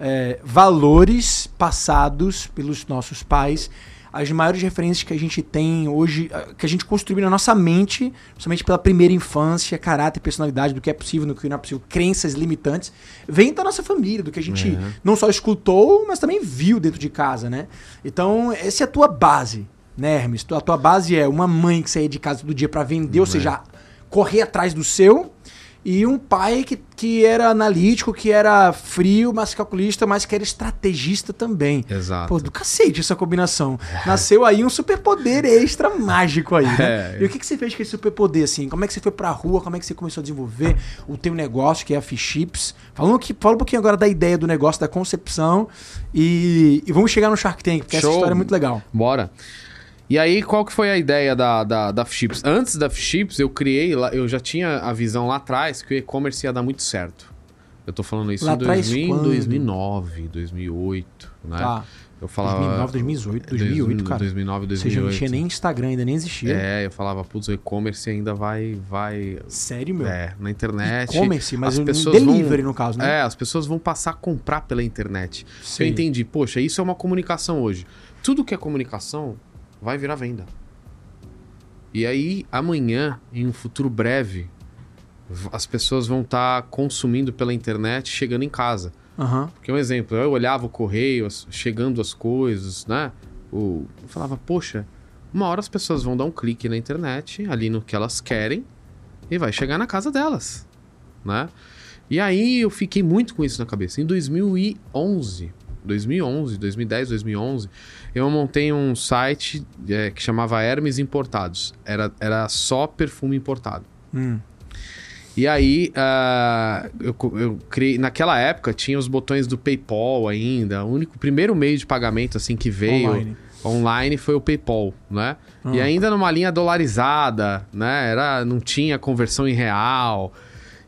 é, valores passados pelos nossos pais. As maiores referências que a gente tem hoje, que a gente construiu na nossa mente, somente pela primeira infância, caráter, personalidade, do que é possível, do que não é possível, crenças limitantes, vem da nossa família, do que a gente É. não só escutou, mas também viu dentro de casa, né? Então, essa é a tua base, né, Hermes? A tua base é uma mãe que saía de casa todo dia pra vender, ou É. seja, correr atrás do seu. E um pai que, que era analítico, que era frio, mas calculista, mas que era estrategista também. Exato. Pô, do cacete essa combinação. Nasceu aí um superpoder extra mágico aí, né? É. E o que, que você fez com esse superpoder, assim? Como é que você foi pra rua? Como é que você começou a desenvolver o teu negócio, que é a Fish Chips? Fala um, que- fala um pouquinho agora da ideia do negócio, da concepção e, e vamos chegar no Shark Tank, porque essa Show. história é muito legal. Bora. E aí, qual que foi a ideia da, da, da Chips? Antes da Chips, eu criei, eu já tinha a visão lá atrás que o e-commerce ia dar muito certo. Eu tô falando isso Lá em atrás, 2000, quando? 2009, 2008, né? Tá. Eu falava... 2009, 2018, 2008, cara. 2009, Ou seja, 2008. não tinha nem Instagram, ainda nem existia. É, eu falava, putz, o e-commerce ainda vai, vai... Sério, meu? É, na internet. E-commerce, mas as pessoas delivery, vão, no caso, né? É, as pessoas vão passar a comprar pela internet. Sim. Eu entendi, poxa, isso é uma comunicação hoje. Tudo que é comunicação vai virar venda. E aí, amanhã, em um futuro breve, as pessoas vão estar consumindo pela internet chegando em casa. Aham. Porque um exemplo, eu olhava o correio, chegando as coisas, né? Eu falava, poxa, uma hora as pessoas vão dar um clique na internet, ali no que elas querem, e vai chegar na casa delas, né? E aí eu fiquei muito com isso na cabeça. Em 2011, 2011, 2010, 2011, eu montei um site é, que chamava Hermes Importados. Era, era só perfume importado. Hum. E aí, ah, eu, eu criei. Naquela época tinha os botões do PayPal ainda. O único primeiro meio de pagamento assim que veio Online. online, foi o PayPal, né? E ainda numa linha dolarizada, né? Era, não tinha conversão em real.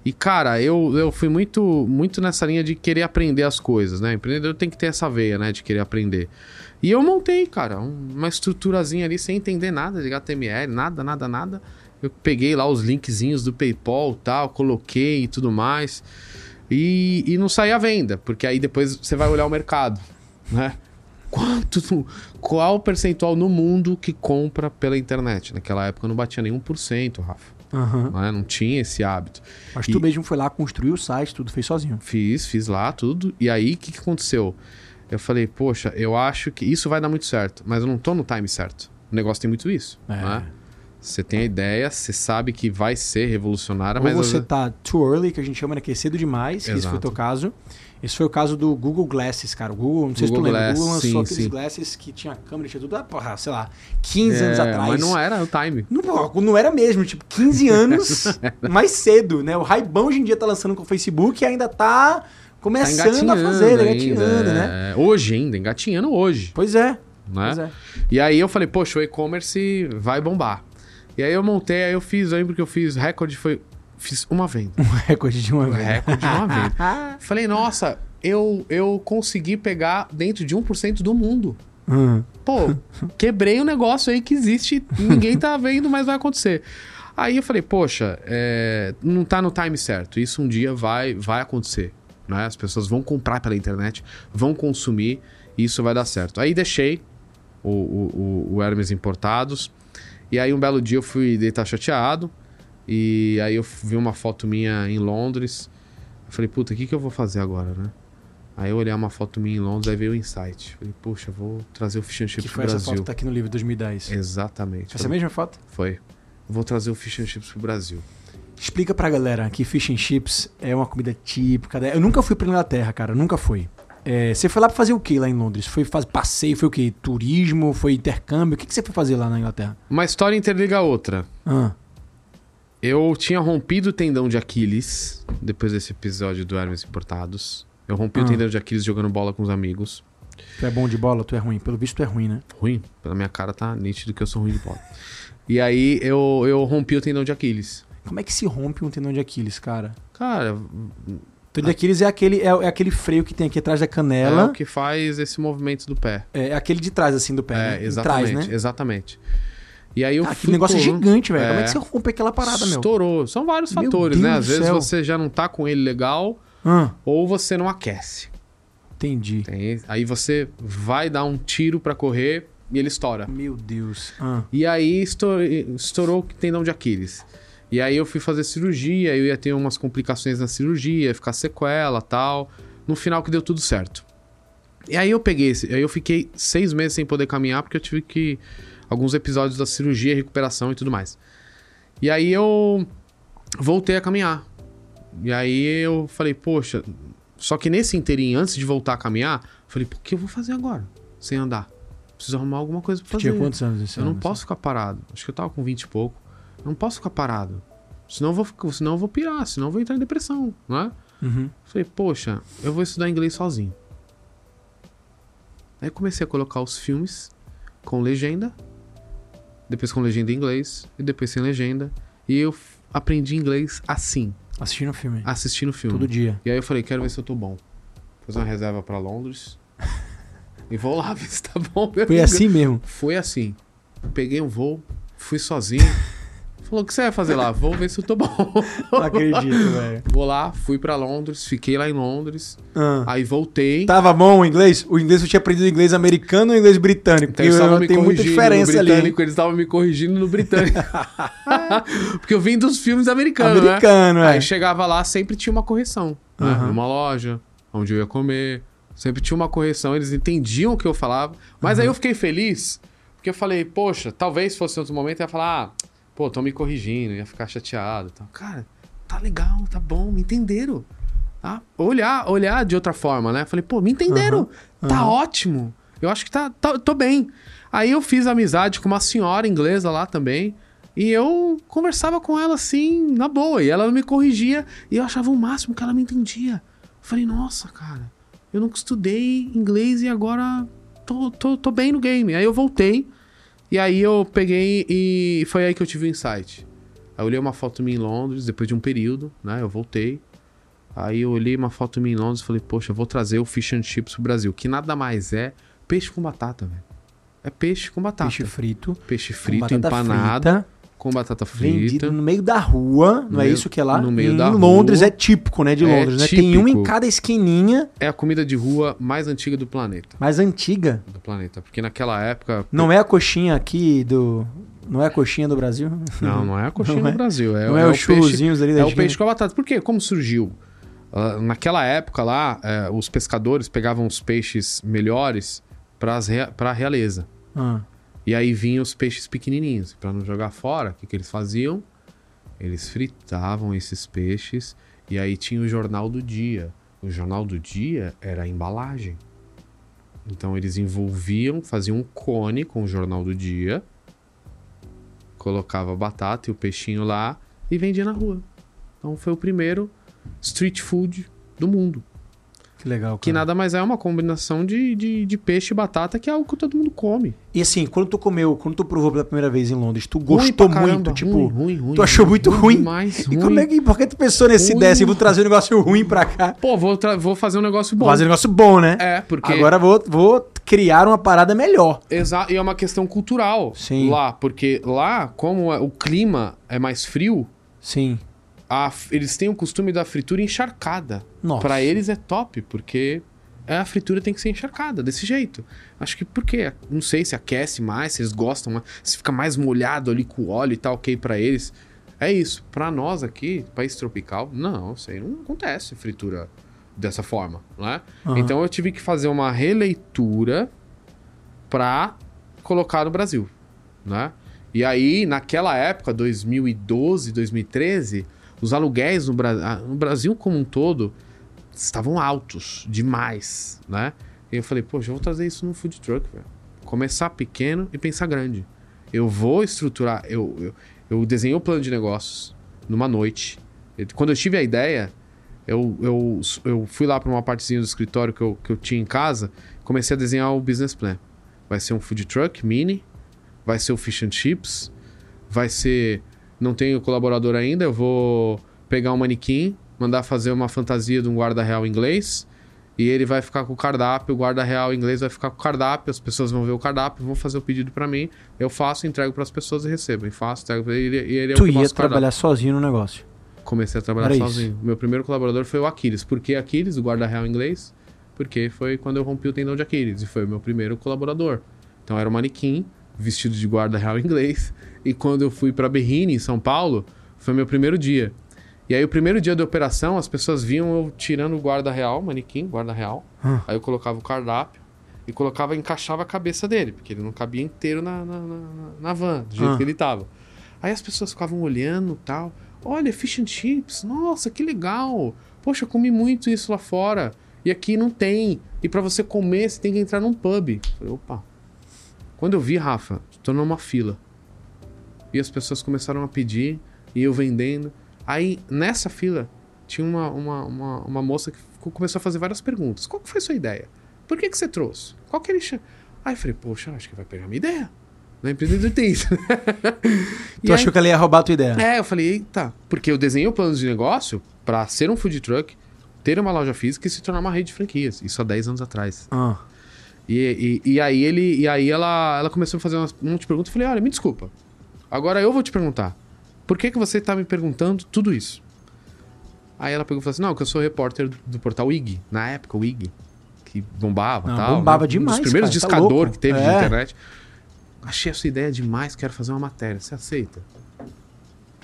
E cara, eu, eu fui muito muito nessa linha de querer aprender as coisas, né? Empreendedor tem que ter essa veia, né? De querer aprender. E eu montei, cara, um- uma estruturazinha ali sem entender nada de HTML, nada, nada, nada. Eu peguei lá os linkzinhos do PayPal tal, coloquei e tudo mais. E, e não saía à venda, porque aí depois você vai olhar o mercado, né? Quanto, qual o percentual no mundo que compra pela internet? Naquela época não batia nenhum por cento, Rafa. Aham. né? Não tinha esse hábito. Mas E- tu mesmo foi lá, construiu o site, tudo fez sozinho. Fiz, fiz lá tudo. E aí, o que, que aconteceu? Eu falei, poxa, eu acho que isso vai dar muito certo, mas eu não tô no time certo. O negócio tem muito isso, É. né? Você tem a ideia, você sabe que vai ser revolucionária, Ou mas... você tá too early, que a gente chama, né, que é cedo demais, que esse foi o Exato. teu caso. Esse foi o caso do Google Glasses, cara. O Google, não sei se tu Google lembra, o Google Glass, lançou sim, aqueles sim. glasses que tinha câmera, tinha tudo, ah, porra, sei lá, 15 anos É, atrás. Mas não era o time. Não, pô, não era mesmo, tipo, 15 anos mais cedo, né? O Raibão hoje em dia tá lançando com o Facebook e ainda tá Tá começando a fazer, ainda, engatinhando, né? é. Hoje ainda, engatinhando hoje, Pois é, né? pois é. E aí eu falei, poxa, o e-commerce vai bombar. E aí eu montei, aí eu fiz, eu lembro que eu fiz recorde, foi... Fiz uma venda. Um recorde de uma Um vez. recorde de uma venda. Falei, nossa, eu, eu consegui pegar dentro de 1% do mundo. Hum. Pô, quebrei um negócio aí que existe, ninguém tá vendo, mas vai acontecer. Aí eu falei, poxa, é, não tá no time certo. Isso um dia vai, vai acontecer. Né? As pessoas vão comprar pela internet, vão consumir, e isso vai dar certo. Aí deixei o, o, o- Hermes Importados. E aí um belo dia eu fui deitar chateado. E aí eu vi uma foto minha em Londres. Eu falei, puta, o que, que eu vou fazer agora, né? Aí eu olhei uma foto minha em Londres, aí veio o insight. Falei, poxa, vou trazer o Fish and Que Chips pro foi essa Brasil. foto que tá aqui no livro 2010. Exatamente. Essa Falei, mesma foto? Foi. Vou trazer o Fish and Chips pro Brasil. Explica pra galera que fish and chips é uma comida típica. da- Eu nunca fui pra Inglaterra, cara. Nunca fui. É, você foi lá pra fazer o que lá em Londres? Foi fazer passeio? Foi o quê? Turismo? Foi intercâmbio? O que, que você foi fazer lá na Inglaterra? Uma história interliga a outra. Ah, Eu tinha rompido o tendão de Aquiles depois desse episódio do Hermes Importados. Eu rompi Ah. o tendão de Aquiles jogando bola com os amigos. tu é bom de bola? Tu é ruim? Pelo visto tu é ruim, né? Ruim. Pela minha cara tá nítido que eu sou ruim de bola. E aí eu, eu rompi o tendão de Aquiles. Como é que se rompe um tendão de Aquiles, cara? Cara, O tendão de Aquiles é aquele, é, é aquele freio que tem aqui atrás da é canela. o que faz esse movimento do pé. É, é aquele de trás, assim, do pé. É, né? Exatamente, Trás, né? exatamente. E aí eu aquele negócio é gigante, velho. Como é É. que você rompe aquela parada, meu? Estourou. São vários Meu fatores, né? Deus Às do vezes você já não tá com ele legal Ah, ou você não aquece. entendi. Tem- aí você vai dar um tiro pra correr e ele estoura. Meu Deus. Ah, E aí estou- estourou o tendão de Aquiles. E aí eu fui fazer cirurgia, eu ia ter umas complicações na cirurgia, ia ficar sequela tal. No final que deu tudo certo. E aí eu peguei esse, aí eu fiquei seis meses sem poder caminhar porque eu tive que alguns episódios da cirurgia, recuperação e tudo mais. E aí eu voltei a caminhar. E aí eu falei, poxa, só que nesse inteirinho, antes de voltar a caminhar, eu falei, o que eu vou fazer agora? Sem andar. Preciso arrumar alguma coisa pra fazer. Tinha quantos anos esse Eu não posso ficar parado. Acho que eu tava com 20 e pouco. Eu não posso ficar parado. Senão eu vou, senão eu vou pirar, senão eu vou entrar em depressão, não é? Uhum. Falei, poxa, eu vou estudar inglês sozinho. Aí comecei a colocar os filmes com legenda, depois com legenda em inglês, e depois sem legenda. E eu aprendi inglês assim, Assistindo filme. assistindo filme. Todo dia. E aí eu falei, quero ver se eu tô bom. Fazer uma reserva pra Londres. e vou lá ver se tá bom. Foi amigo. assim mesmo. Foi assim. Peguei um voo, fui sozinho. Falou, o que você vai fazer lá? Vou ver se eu tô bom. Não acredito, velho. Vou lá, fui pra Londres, fiquei lá em Londres. Ah. Aí voltei. Tava bom o inglês? O inglês eu tinha aprendido inglês americano ou inglês britânico? Então eles estavam me tem muita diferença ali. hein? eles estavam me corrigindo no britânico. Porque eu vim dos filmes americanos, né? Americano, é. Aí chegava lá, sempre tinha uma correção. Né? Aham. Numa loja, onde eu ia comer. Sempre tinha uma correção, eles entendiam o que eu falava. Mas aí eu fiquei feliz, porque eu falei, poxa, talvez fosse outro momento, eu ia falar, ah, pô, estão me corrigindo, ia ficar chateado. Tal. Cara, tá legal, tá bom, me entenderam. Tá? Olhar, olhar de outra forma, né? Falei, pô, me entenderam. Tá aham. ótimo. Eu acho que tá, tá, tô bem. Aí eu fiz amizade com uma senhora inglesa lá também. E eu conversava com ela assim, na boa. E ela me corrigia. E eu achava o máximo que ela me entendia. Falei, nossa, cara, eu nunca estudei inglês e agora tô, tô, tô bem no game. Aí eu voltei. E aí eu peguei e foi aí que eu tive o insight. Aí eu olhei uma foto minha em Londres, depois de um período, né? Eu voltei. Aí eu olhei uma foto minha em Londres e falei, poxa, eu vou trazer o fish and chips pro Brasil. Que nada mais é peixe com batata, velho. É peixe com batata. Peixe frito. Peixe frito, empanado, frita, com batata frita. vendido no meio da rua, não é meio- isso que é lá? no meio em da Londres rua. é típico, né, de É Londres, né? Tem uma em cada esquininha, É a comida de rua mais antiga do planeta. mais antiga. Do planeta. Porque naquela época. Não é a coxinha aqui do... Não é a coxinha do Brasil? Não, não é a coxinha Não é? no Brasil. É, não é, é os o peixe, churuzinhos ali da É o peixe com a batata. Por quê? Como surgiu? Ah, naquela época lá, eh, os pescadores pegavam os peixes melhores para a realeza. Ah, E aí vinham os peixes pequenininhos. Para não jogar fora, o que, que eles faziam? Eles fritavam esses peixes e aí tinha o jornal do dia. O jornal do dia era a embalagem. Então eles envolviam, faziam um cone com o jornal do dia, colocava a batata e o peixinho lá e vendia na rua. Então foi o primeiro street food do mundo. Que legal, Que cara. nada mais é uma combinação de, de, de peixe e batata, que é algo que todo mundo come. E assim, quando tu comeu, quando tu provou pela primeira vez em Londres, tu Ruim gostou caramba, muito, tipo... ruim, ruim, ruim, tu achou muito ruim? demais, E como é que, por que tu pensou nessa Ruim. assim, vou trazer um negócio ruim pra cá? Pô, vou, vou fazer um negócio bom. Fazer um negócio bom, né? É, porque. Agora vou, vou criar uma parada melhor. Exato, e é uma questão cultural Sim. lá, porque lá, como é- o clima é mais frio, Sim. A eles têm o costume da fritura encharcada. Pra eles é top, porque a fritura tem que ser encharcada, desse jeito. Acho que porque, não sei se aquece mais, se eles gostam se fica mais molhado ali com o óleo e tal, ok pra eles. É isso. Pra nós aqui, país tropical, não, isso aí não acontece fritura dessa forma, né? Aham. Então eu tive que fazer uma releitura pra colocar no Brasil, né? E aí, naquela época, 2012, 2013, os aluguéis no, Bra ah, no Brasil como um todo estavam altos demais, né? E eu falei, poxa, eu vou trazer isso no food truck. Começar pequeno e pensar grande. Eu vou estruturar, eu, eu, eu desenhei o plano de negócios numa noite. Quando eu tive a ideia, eu, eu, eu fui lá para uma partezinha do escritório que eu, que eu tinha em casa, comecei a desenhar o business plan. Vai ser um food truck mini, vai ser o fish and chips, vai ser. Não tenho colaborador ainda, eu vou pegar um manequim, mandar fazer uma fantasia de um guarda real inglês. E ele vai ficar com o cardápio, o guarda real inglês vai ficar com o cardápio, as pessoas vão ver o cardápio, vão fazer o pedido para mim, eu faço, entrego para as pessoas e recebo. E faço, entrego, e ele, e ele é o tu que ia o cardápio. trabalhar sozinho no negócio. Comecei a trabalhar Era isso. sozinho. Meu primeiro colaborador foi o Aquiles. Por que Aquiles, o guarda real inglês? Porque foi quando eu rompi o tendão de Aquiles e foi o meu primeiro colaborador. Então era um manequim, vestido de guarda real inglês. E quando eu fui para Berrini, em São Paulo, foi meu primeiro dia. E aí o primeiro dia da operação, as pessoas viam eu tirando o guarda real, manequim, guarda real. Hum. Aí eu colocava o cardápio e colocava, encaixava a cabeça dele, porque ele não cabia inteiro na, na, na, na van, do jeito Ah. que ele tava. Aí as pessoas ficavam olhando tal. Olha, fish and chips, nossa, que legal. Poxa, eu comi muito isso lá fora. E aqui não tem. E para você comer, você tem que entrar num pub. falei, opa. Quando eu vi, Rafa, tô numa fila. E as pessoas começaram a pedir, e eu vendendo. Aí, nessa fila, tinha uma, uma, uma, uma moça que começou a fazer várias perguntas. Qual que foi a sua ideia? Por que, que você trouxe? Qual que ele chama? Aí eu falei, poxa, acho que vai pegar minha ideia. Na empresa tem isso. tu achou que ela ia roubar a tua ideia? É, eu falei, eita, porque eu desenhei o plano de negócio para ser um food truck, ter uma loja física e se tornar uma rede de franquias. Isso há 10 anos atrás. Ah. E, e, e, aí ele e aí ela, ela começou a fazer um monte de perguntas. Eu falei, olha, me desculpa. Agora eu vou te perguntar. Por que, que você tá me perguntando tudo isso? Aí ela pegou e falou assim: Não, que eu sou repórter do portal IG. Na época, o IG. Que bombava e tal. Bombava né? demais. Um dos primeiros cara, tá discador tá que teve é. de internet. Achei essa ideia demais, quero fazer uma matéria. Você aceita?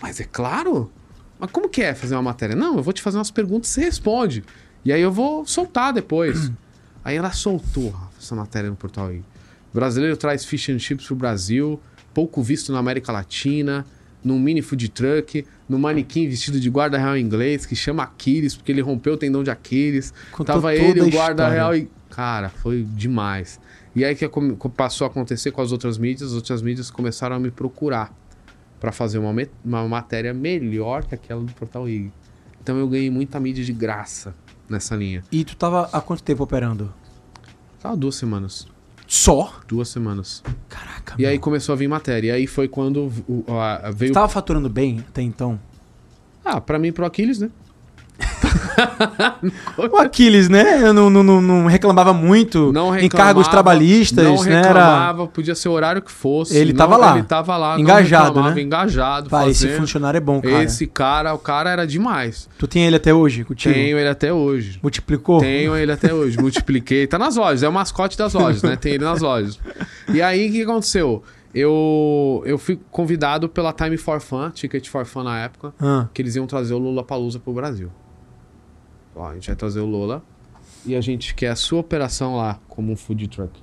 Mas é claro! Mas como que é fazer uma matéria? Não, eu vou te fazer umas perguntas e você responde. E aí eu vou soltar depois. aí ela soltou essa matéria no portal IG. O brasileiro traz fish and chips pro Brasil, pouco visto na América Latina num mini food truck, num manequim vestido de guarda real inglês que chama Aquiles, porque ele rompeu o tendão de Aquiles. Contou Tava ele e o guarda real e. Cara, foi demais. E aí que passou a acontecer com as outras mídias, as outras mídias começaram a me procurar para fazer uma, uma matéria melhor que aquela do Portal IG. Então eu ganhei muita mídia de graça nessa linha. E tu tava há quanto tempo operando? Tava duas semanas. Só? Duas semanas. Caraca, E aí começou a vir matéria. E aí foi quando o- a- veio. Tu tava faturando bem até então? Ah, pra mim e pro Aquiles, né? O Aquiles, né? Eu não, não, não, não reclamava muito Não em cargos reclamava, trabalhistas, não né? Era... reclamava, podia ser o horário que fosse. Ele não- tava lá. Ele tava lá, Engajado, não reclamava, né? engajado, Pá, esse funcionário é bom, cara. Esse cara, o cara era demais. Tu tem ele até hoje contigo? Tenho ele até hoje. Multiplicou? Tenho ele até hoje. Multipliquei. Tá nas lojas, é o mascote das lojas, né? Tem ele nas lojas. E aí, o que aconteceu? Eu, eu fui convidado pela Time for Fun, Ticket for Fun na época, Ah, que eles iam trazer o Lula Palusa pro Brasil. Ó, a gente vai trazer o Lola e a gente quer a sua operação lá como um food truck.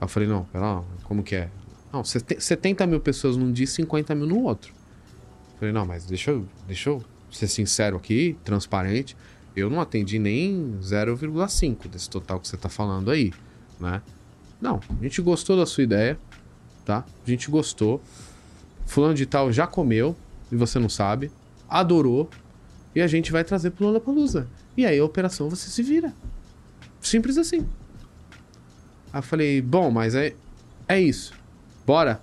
Eu falei, não, pera lá, como que é? Não, sete- 70 mil pessoas num dia e 50 mil no outro. Eu falei, não, mas deixa eu, deixa eu ser sincero aqui, transparente. Eu não atendi nem 0,5 desse total que você tá falando aí, né? Não, a gente gostou da sua ideia, tá? A gente gostou. Fulano de tal já comeu, e você não sabe. Adorou. E a gente vai trazer pro Lollapalooza. E aí a operação você se vira. Simples assim. Aí eu falei, bom, mas é, é isso. Bora.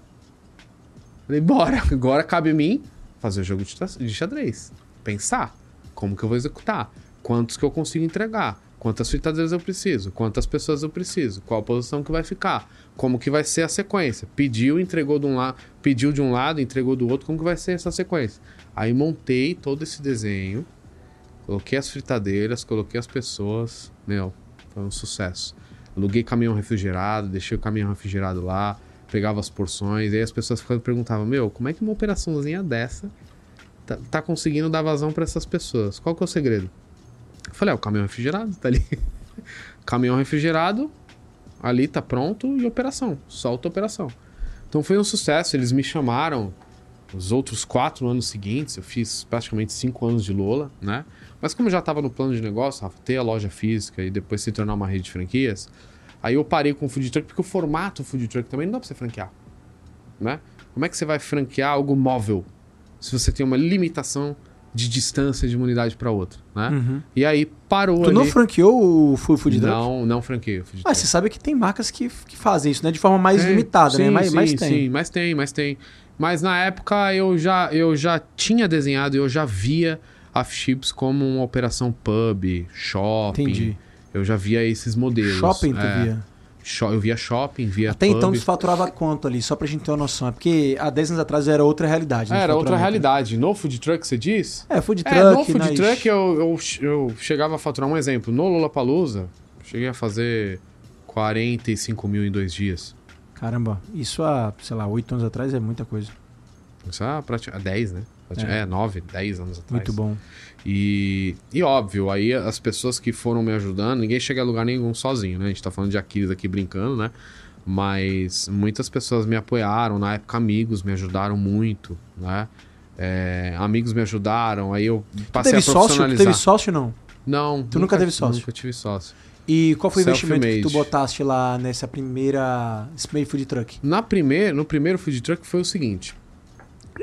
Falei, bora. Agora cabe a mim fazer o jogo de xadrez. Pensar. Como que eu vou executar? Quantos que eu consigo entregar? Quantas fritadeiras eu preciso? Quantas pessoas eu preciso? Qual a posição que vai ficar? Como que vai ser a sequência? Pediu, entregou de um lado, pediu de um lado, entregou do outro, como que vai ser essa sequência? Aí montei todo esse desenho, coloquei as fritadeiras, coloquei as pessoas, meu, foi um sucesso. Aluguei caminhão refrigerado, deixei o caminhão refrigerado lá, pegava as porções, aí as pessoas perguntavam, meu, como é que uma operaçãozinha dessa tá, tá conseguindo dar vazão para essas pessoas? Qual que é o segredo? Eu falei, é o caminhão refrigerado, tá ali. caminhão refrigerado, ali tá pronto e operação. Solta a operação. Então foi um sucesso, eles me chamaram os outros quatro anos seguintes, eu fiz praticamente cinco anos de Lola, né? Mas como eu já estava no plano de negócio, Rafa, ter a loja física e depois se tornar uma rede de franquias, aí eu parei com o food truck, porque o formato food truck também não dá pra você franquear, né? Como é que você vai franquear algo móvel se você tem uma limitação de distância de uma unidade para outra, né? Uhum. E aí parou Tu ali. não franqueou o Food Truck? não, não franqueei o food Mas truck. você sabe que tem marcas que, que fazem isso, né? De forma mais Tem. limitada, né? Sim, Mas, sim, mas tem. Sim, mas tem, mas tem. Mas na época eu já, eu já tinha desenhado, eu já via a Chips como uma operação pub, shopping. Entendi. Eu já via esses modelos. Shopping, tu é. via? Eu via shopping, via Até pub. então tu faturava quanto ali? Só pra gente ter uma noção. É porque há 10 anos atrás era outra realidade. né, Era outra faturamento, realidade. No food truck, você diz? né? É, food truck. é, no food nas- truck eu, eu, eu chegava a faturar um exemplo. No Lollapalooza, cheguei a fazer 45 mil em dois dias. Caramba, isso há, sei lá, 8 anos atrás é muita coisa. Isso há há 10, né? É. É, 9, 10 anos atrás. Muito bom. E, e óbvio, aí as pessoas que foram me ajudando, ninguém chega a lugar nenhum sozinho, né? A gente tá falando de Aquiles aqui brincando, né? Mas muitas pessoas me apoiaram, na época amigos me ajudaram muito, né? É, amigos me ajudaram, aí eu Tu passei teve a sócio? Tu profissionalizar. teve sócio não? Não. Tu nunca teve sócio? Nunca tive sócio. E qual foi o investimento que tu botaste lá nessa primeira. Primeiro food truck? Na primeira, no primeiro food truck foi o seguinte.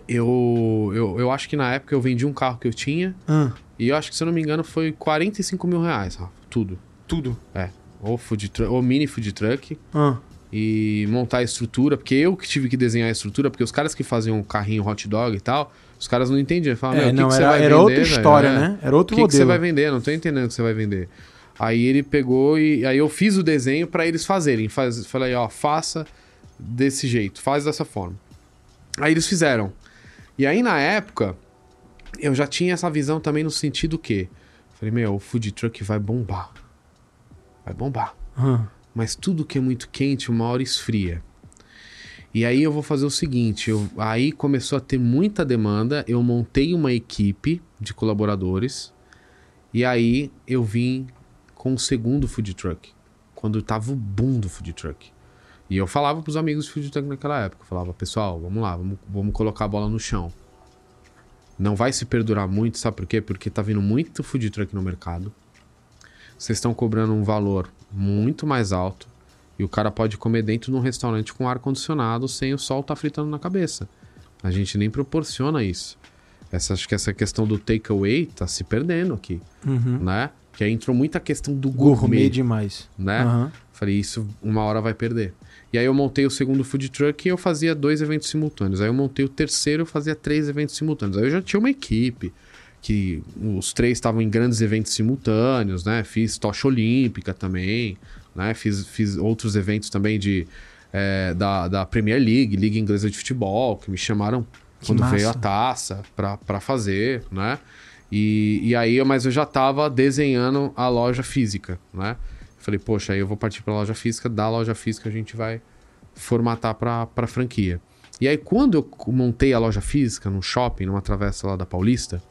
Eu, eu, eu acho que na época eu vendi um carro que eu tinha Ah, e eu acho que, se eu não me engano, foi 45 mil reais, Rafa. Tudo. tudo. É. Ou, food truck, ou mini food truck Ah, e montar a estrutura, porque eu que tive que desenhar a estrutura, porque os caras que faziam um carrinho hot dog e tal, os caras não entendiam. Falavam, é, meu, o que não, que era, vai era vender, outra história, É. né? Era outro O que, que você modelo. vai vender? Não tô entendendo o que você vai vender. Aí ele pegou e aí eu fiz o desenho pra eles fazerem. Faz, falei, ó, faça desse jeito, faz dessa forma. Aí eles fizeram. E aí na época, eu já tinha essa visão também no sentido que, falei, meu, o food truck vai bombar. Vai bombar. Ah, Mas tudo que é muito quente, uma hora esfria. E aí eu vou fazer o seguinte, eu, aí começou a ter muita demanda, eu montei uma equipe de colaboradores e aí eu vim com o segundo food truck, quando tava o boom do food truck. E eu falava pros amigos food truck naquela época, eu falava, pessoal, vamos lá, vamos, vamos colocar a bola no chão. Não vai se perdurar muito, sabe por quê? Porque tá vindo muito food truck no mercado. Vocês estão cobrando um valor muito mais alto e o cara pode comer dentro de um restaurante com ar condicionado sem o sol tá fritando na cabeça. A gente nem proporciona isso. Essa, acho que essa questão do takeaway tá se perdendo aqui, uhum. né? Que aí entrou muita questão do Gourmet gourmet, demais. né? Aham. Falei, isso uma hora vai perder. E aí eu montei o segundo food truck e eu fazia dois eventos simultâneos. Aí eu montei o terceiro e eu fazia três eventos simultâneos. Aí eu já tinha uma equipe que os três estavam em grandes eventos simultâneos, né? Fiz tocha olímpica também, né? Fiz, fiz outros eventos também de é, da, da Premier League, Liga Inglesa de Futebol, que me chamaram Que quando massa. veio a taça pra fazer, né? E, e aí, mas eu já tava desenhando a loja física, né? Falei, poxa, aí eu vou partir pra loja física, da loja física a gente vai formatar pra franquia. E aí, quando eu montei a loja física num shopping, numa travessa lá da Paulista,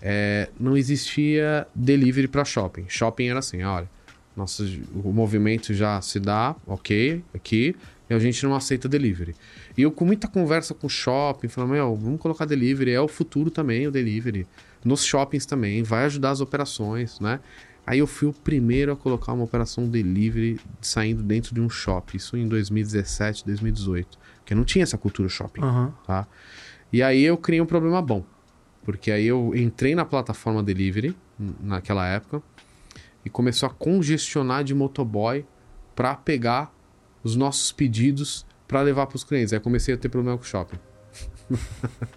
é, não existia delivery para shopping. Shopping era assim, olha, nosso, o movimento já se dá, ok, aqui, e a gente não aceita delivery. E eu com muita conversa com o shopping, falando, meu, vamos colocar delivery, é o futuro também, o delivery. Nos shoppings também, vai ajudar as operações, né? Aí eu fui o primeiro a colocar uma operação delivery saindo dentro de um shopping, isso em 2017, 2018, porque não tinha essa cultura shopping Aham. tá? E aí eu criei um problema bom, porque aí eu entrei na plataforma delivery naquela época e começou a congestionar de motoboy para pegar os nossos pedidos para levar para os clientes. Aí comecei a ter problema com o shopping.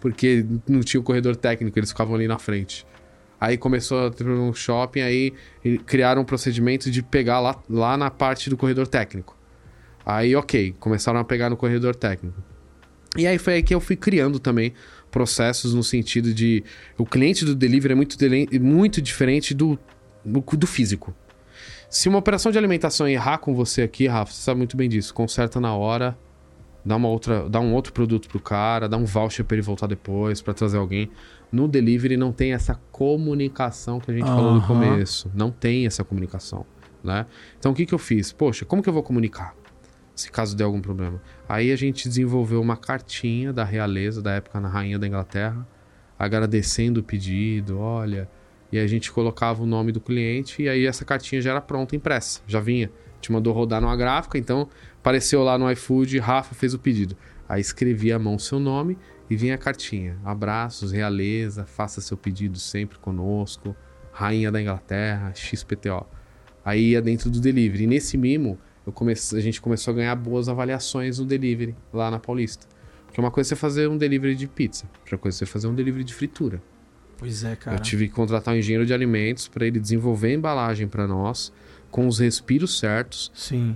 porque não tinha o corredor técnico, eles ficavam ali na frente. Aí começou a ter o shopping, aí criaram um procedimento de pegar lá, lá na parte do corredor técnico. Aí, ok, começaram a pegar no corredor técnico. E aí foi aí que eu fui criando também processos no sentido de o cliente do delivery é muito, muito diferente do, do, do físico. Se uma operação de alimentação errar com você aqui, Rafa, você sabe muito bem disso, conserta na hora, dá, uma outra, dá um outro produto pro cara, dá um voucher para ele voltar depois, para trazer alguém. No delivery não tem essa comunicação que a gente falou no começo. Não tem essa comunicação, né? Então o que, que eu fiz? Poxa, como que eu vou comunicar? Se caso der algum problema. Aí a gente desenvolveu uma cartinha da realeza, da época na Rainha da Inglaterra, agradecendo o pedido, olha. E a gente colocava o nome do cliente e aí essa cartinha já era pronta, impressa, já vinha. Te mandou rodar numa gráfica, então apareceu lá no iFood, Rafa fez o pedido. Aí escrevia à mão seu nome e vinha a cartinha. Abraços, realeza, faça seu pedido sempre conosco. Rainha da Inglaterra, XPTO. Aí ia dentro do delivery. E nesse mimo, comece... a gente começou a ganhar boas avaliações no delivery, lá na Paulista. Porque uma coisa é você fazer um delivery de pizza, outra coisa é você fazer um delivery de fritura. Pois é, cara. Eu tive que contratar um engenheiro de alimentos para ele desenvolver a embalagem para nós, com os respiros certos,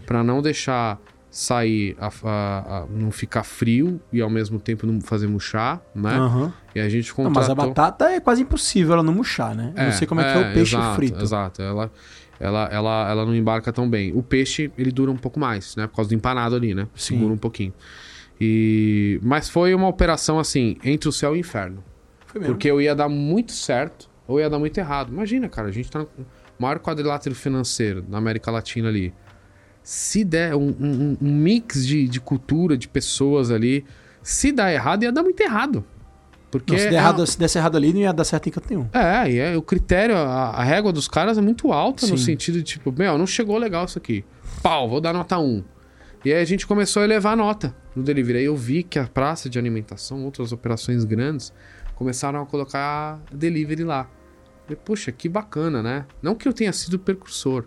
para não deixar sair, a, a- a- não ficar frio e ao mesmo tempo não fazer murchar, né? Aham. E a gente Não, contratou... mas a batata é quase impossível ela não murchar, né? Eu não sei como é, que é o peixe exato, frito. Exato, ela, ela, ela, ela não embarca tão bem. O peixe, ele dura um pouco mais, né? Por causa do empanado ali, né? Sim. Segura um pouquinho. E... Mas foi uma operação, assim, entre o céu e o inferno. Foi mesmo. Porque eu ia dar muito certo ou ia dar muito errado. Imagina, cara, a gente tá no maior quadrilátero financeiro na América Latina ali. Se der um, um- um mix de, de cultura, de pessoas ali, Se dá errado, ia dar muito errado. Porque Não, se, der é errado, se desse errado ali, não ia dar certo em canto nenhum. É, e é, o critério, a, a régua dos caras é muito alta no Sim. sentido de tipo, meu, não chegou legal isso aqui. Pau, vou dar nota 1. E aí a gente começou a elevar a nota no delivery. Aí eu vi que a praça de alimentação, outras operações grandes, começaram a colocar delivery lá. Falei, poxa, que bacana, né? Não que eu tenha sido precursor,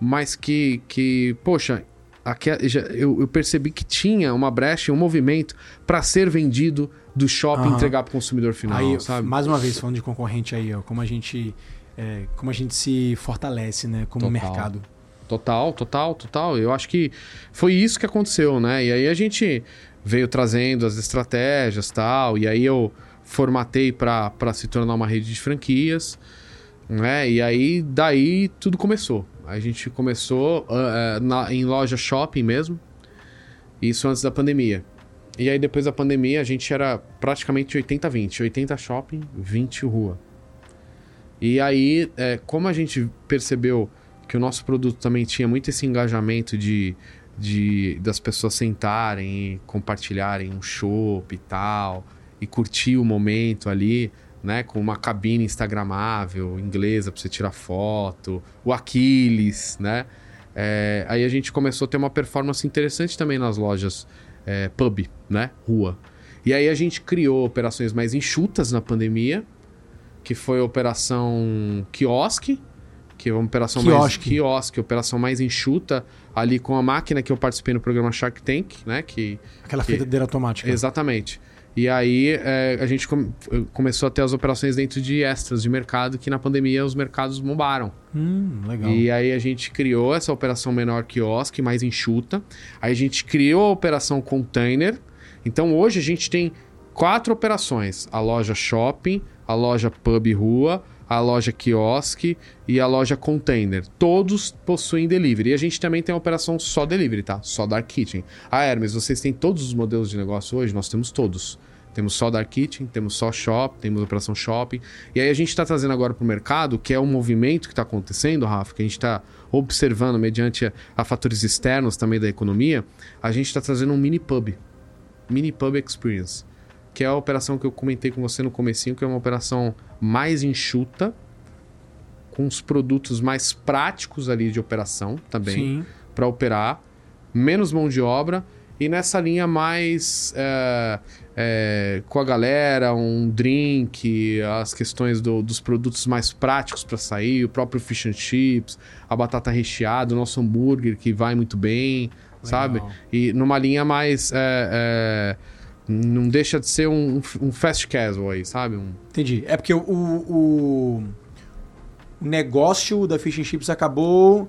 mas que, que poxa, aqui, já- eu, eu percebi que tinha uma brecha, um movimento para ser vendido do shopping Aham. entregar para o consumidor final, aí, sabe? mais uma vez, falando de concorrente aí, ó, como a gente. é, como a gente se fortalece, né? Como Total. mercado. Total, total, total. Eu acho que foi isso que aconteceu, né? E aí a gente veio trazendo as estratégias tal, e aí eu formatei para se tornar uma rede de franquias, né? E aí daí tudo começou. A gente começou ah, na- em loja shopping mesmo, isso antes da pandemia. E aí depois da pandemia a gente era praticamente 80-20, 80 shopping, 20 rua. E aí, é, como a gente percebeu que o nosso produto também tinha muito esse engajamento de, de das pessoas sentarem e compartilharem um chopp e tal, e curtir o momento ali, né, com uma cabine instagramável, inglesa para você tirar foto, o Aquiles, né? É, aí a gente começou a ter uma performance interessante também nas lojas é, pub, né, rua. E aí a gente criou operações mais enxutas na pandemia, que foi a operação quiosque, que é uma operação mais Quiosque. quiosque, operação mais enxuta, ali com a máquina que eu participei no programa Shark Tank, né? Que, Aquela Que- fritadeira automática. exatamente. E aí é, a gente come- começou a ter as operações dentro de extras de mercado, que na pandemia os mercados bombaram. Hum, legal. E aí a gente criou essa operação menor quiosque, mais enxuta. Aí a gente criou a operação container. Então hoje a gente tem quatro operações: a loja shopping, a loja pub rua, a loja quiosque e a loja container. Todos possuem delivery. E a gente também tem a operação só delivery, tá? Só Dark Kitchen. Ah, Hermes, vocês têm todos os modelos de negócio hoje? Nós temos todos. Temos só Dark Kitchen, temos só Shop, temos operação Shopping. E aí a gente está trazendo agora para o mercado, que é um movimento que está acontecendo, Rafa, que a gente está observando mediante a, a fatores externos também da economia, a gente está trazendo um mini pub. Mini Pub Experience. Que é a operação que eu comentei com você no comecinho, que é uma operação mais enxuta, com os produtos mais práticos ali de operação também para operar, menos mão de obra e nessa linha mais é, é, com a galera, um drink, as questões do- dos produtos mais práticos para sair, o próprio fish and chips, a batata recheada, o nosso hambúrguer que vai muito bem, sabe? E numa linha mais é, não deixa de ser um, um fast casual aí, sabe? Um, Entendi. É porque o, o, o negócio da Fish and Chips acabou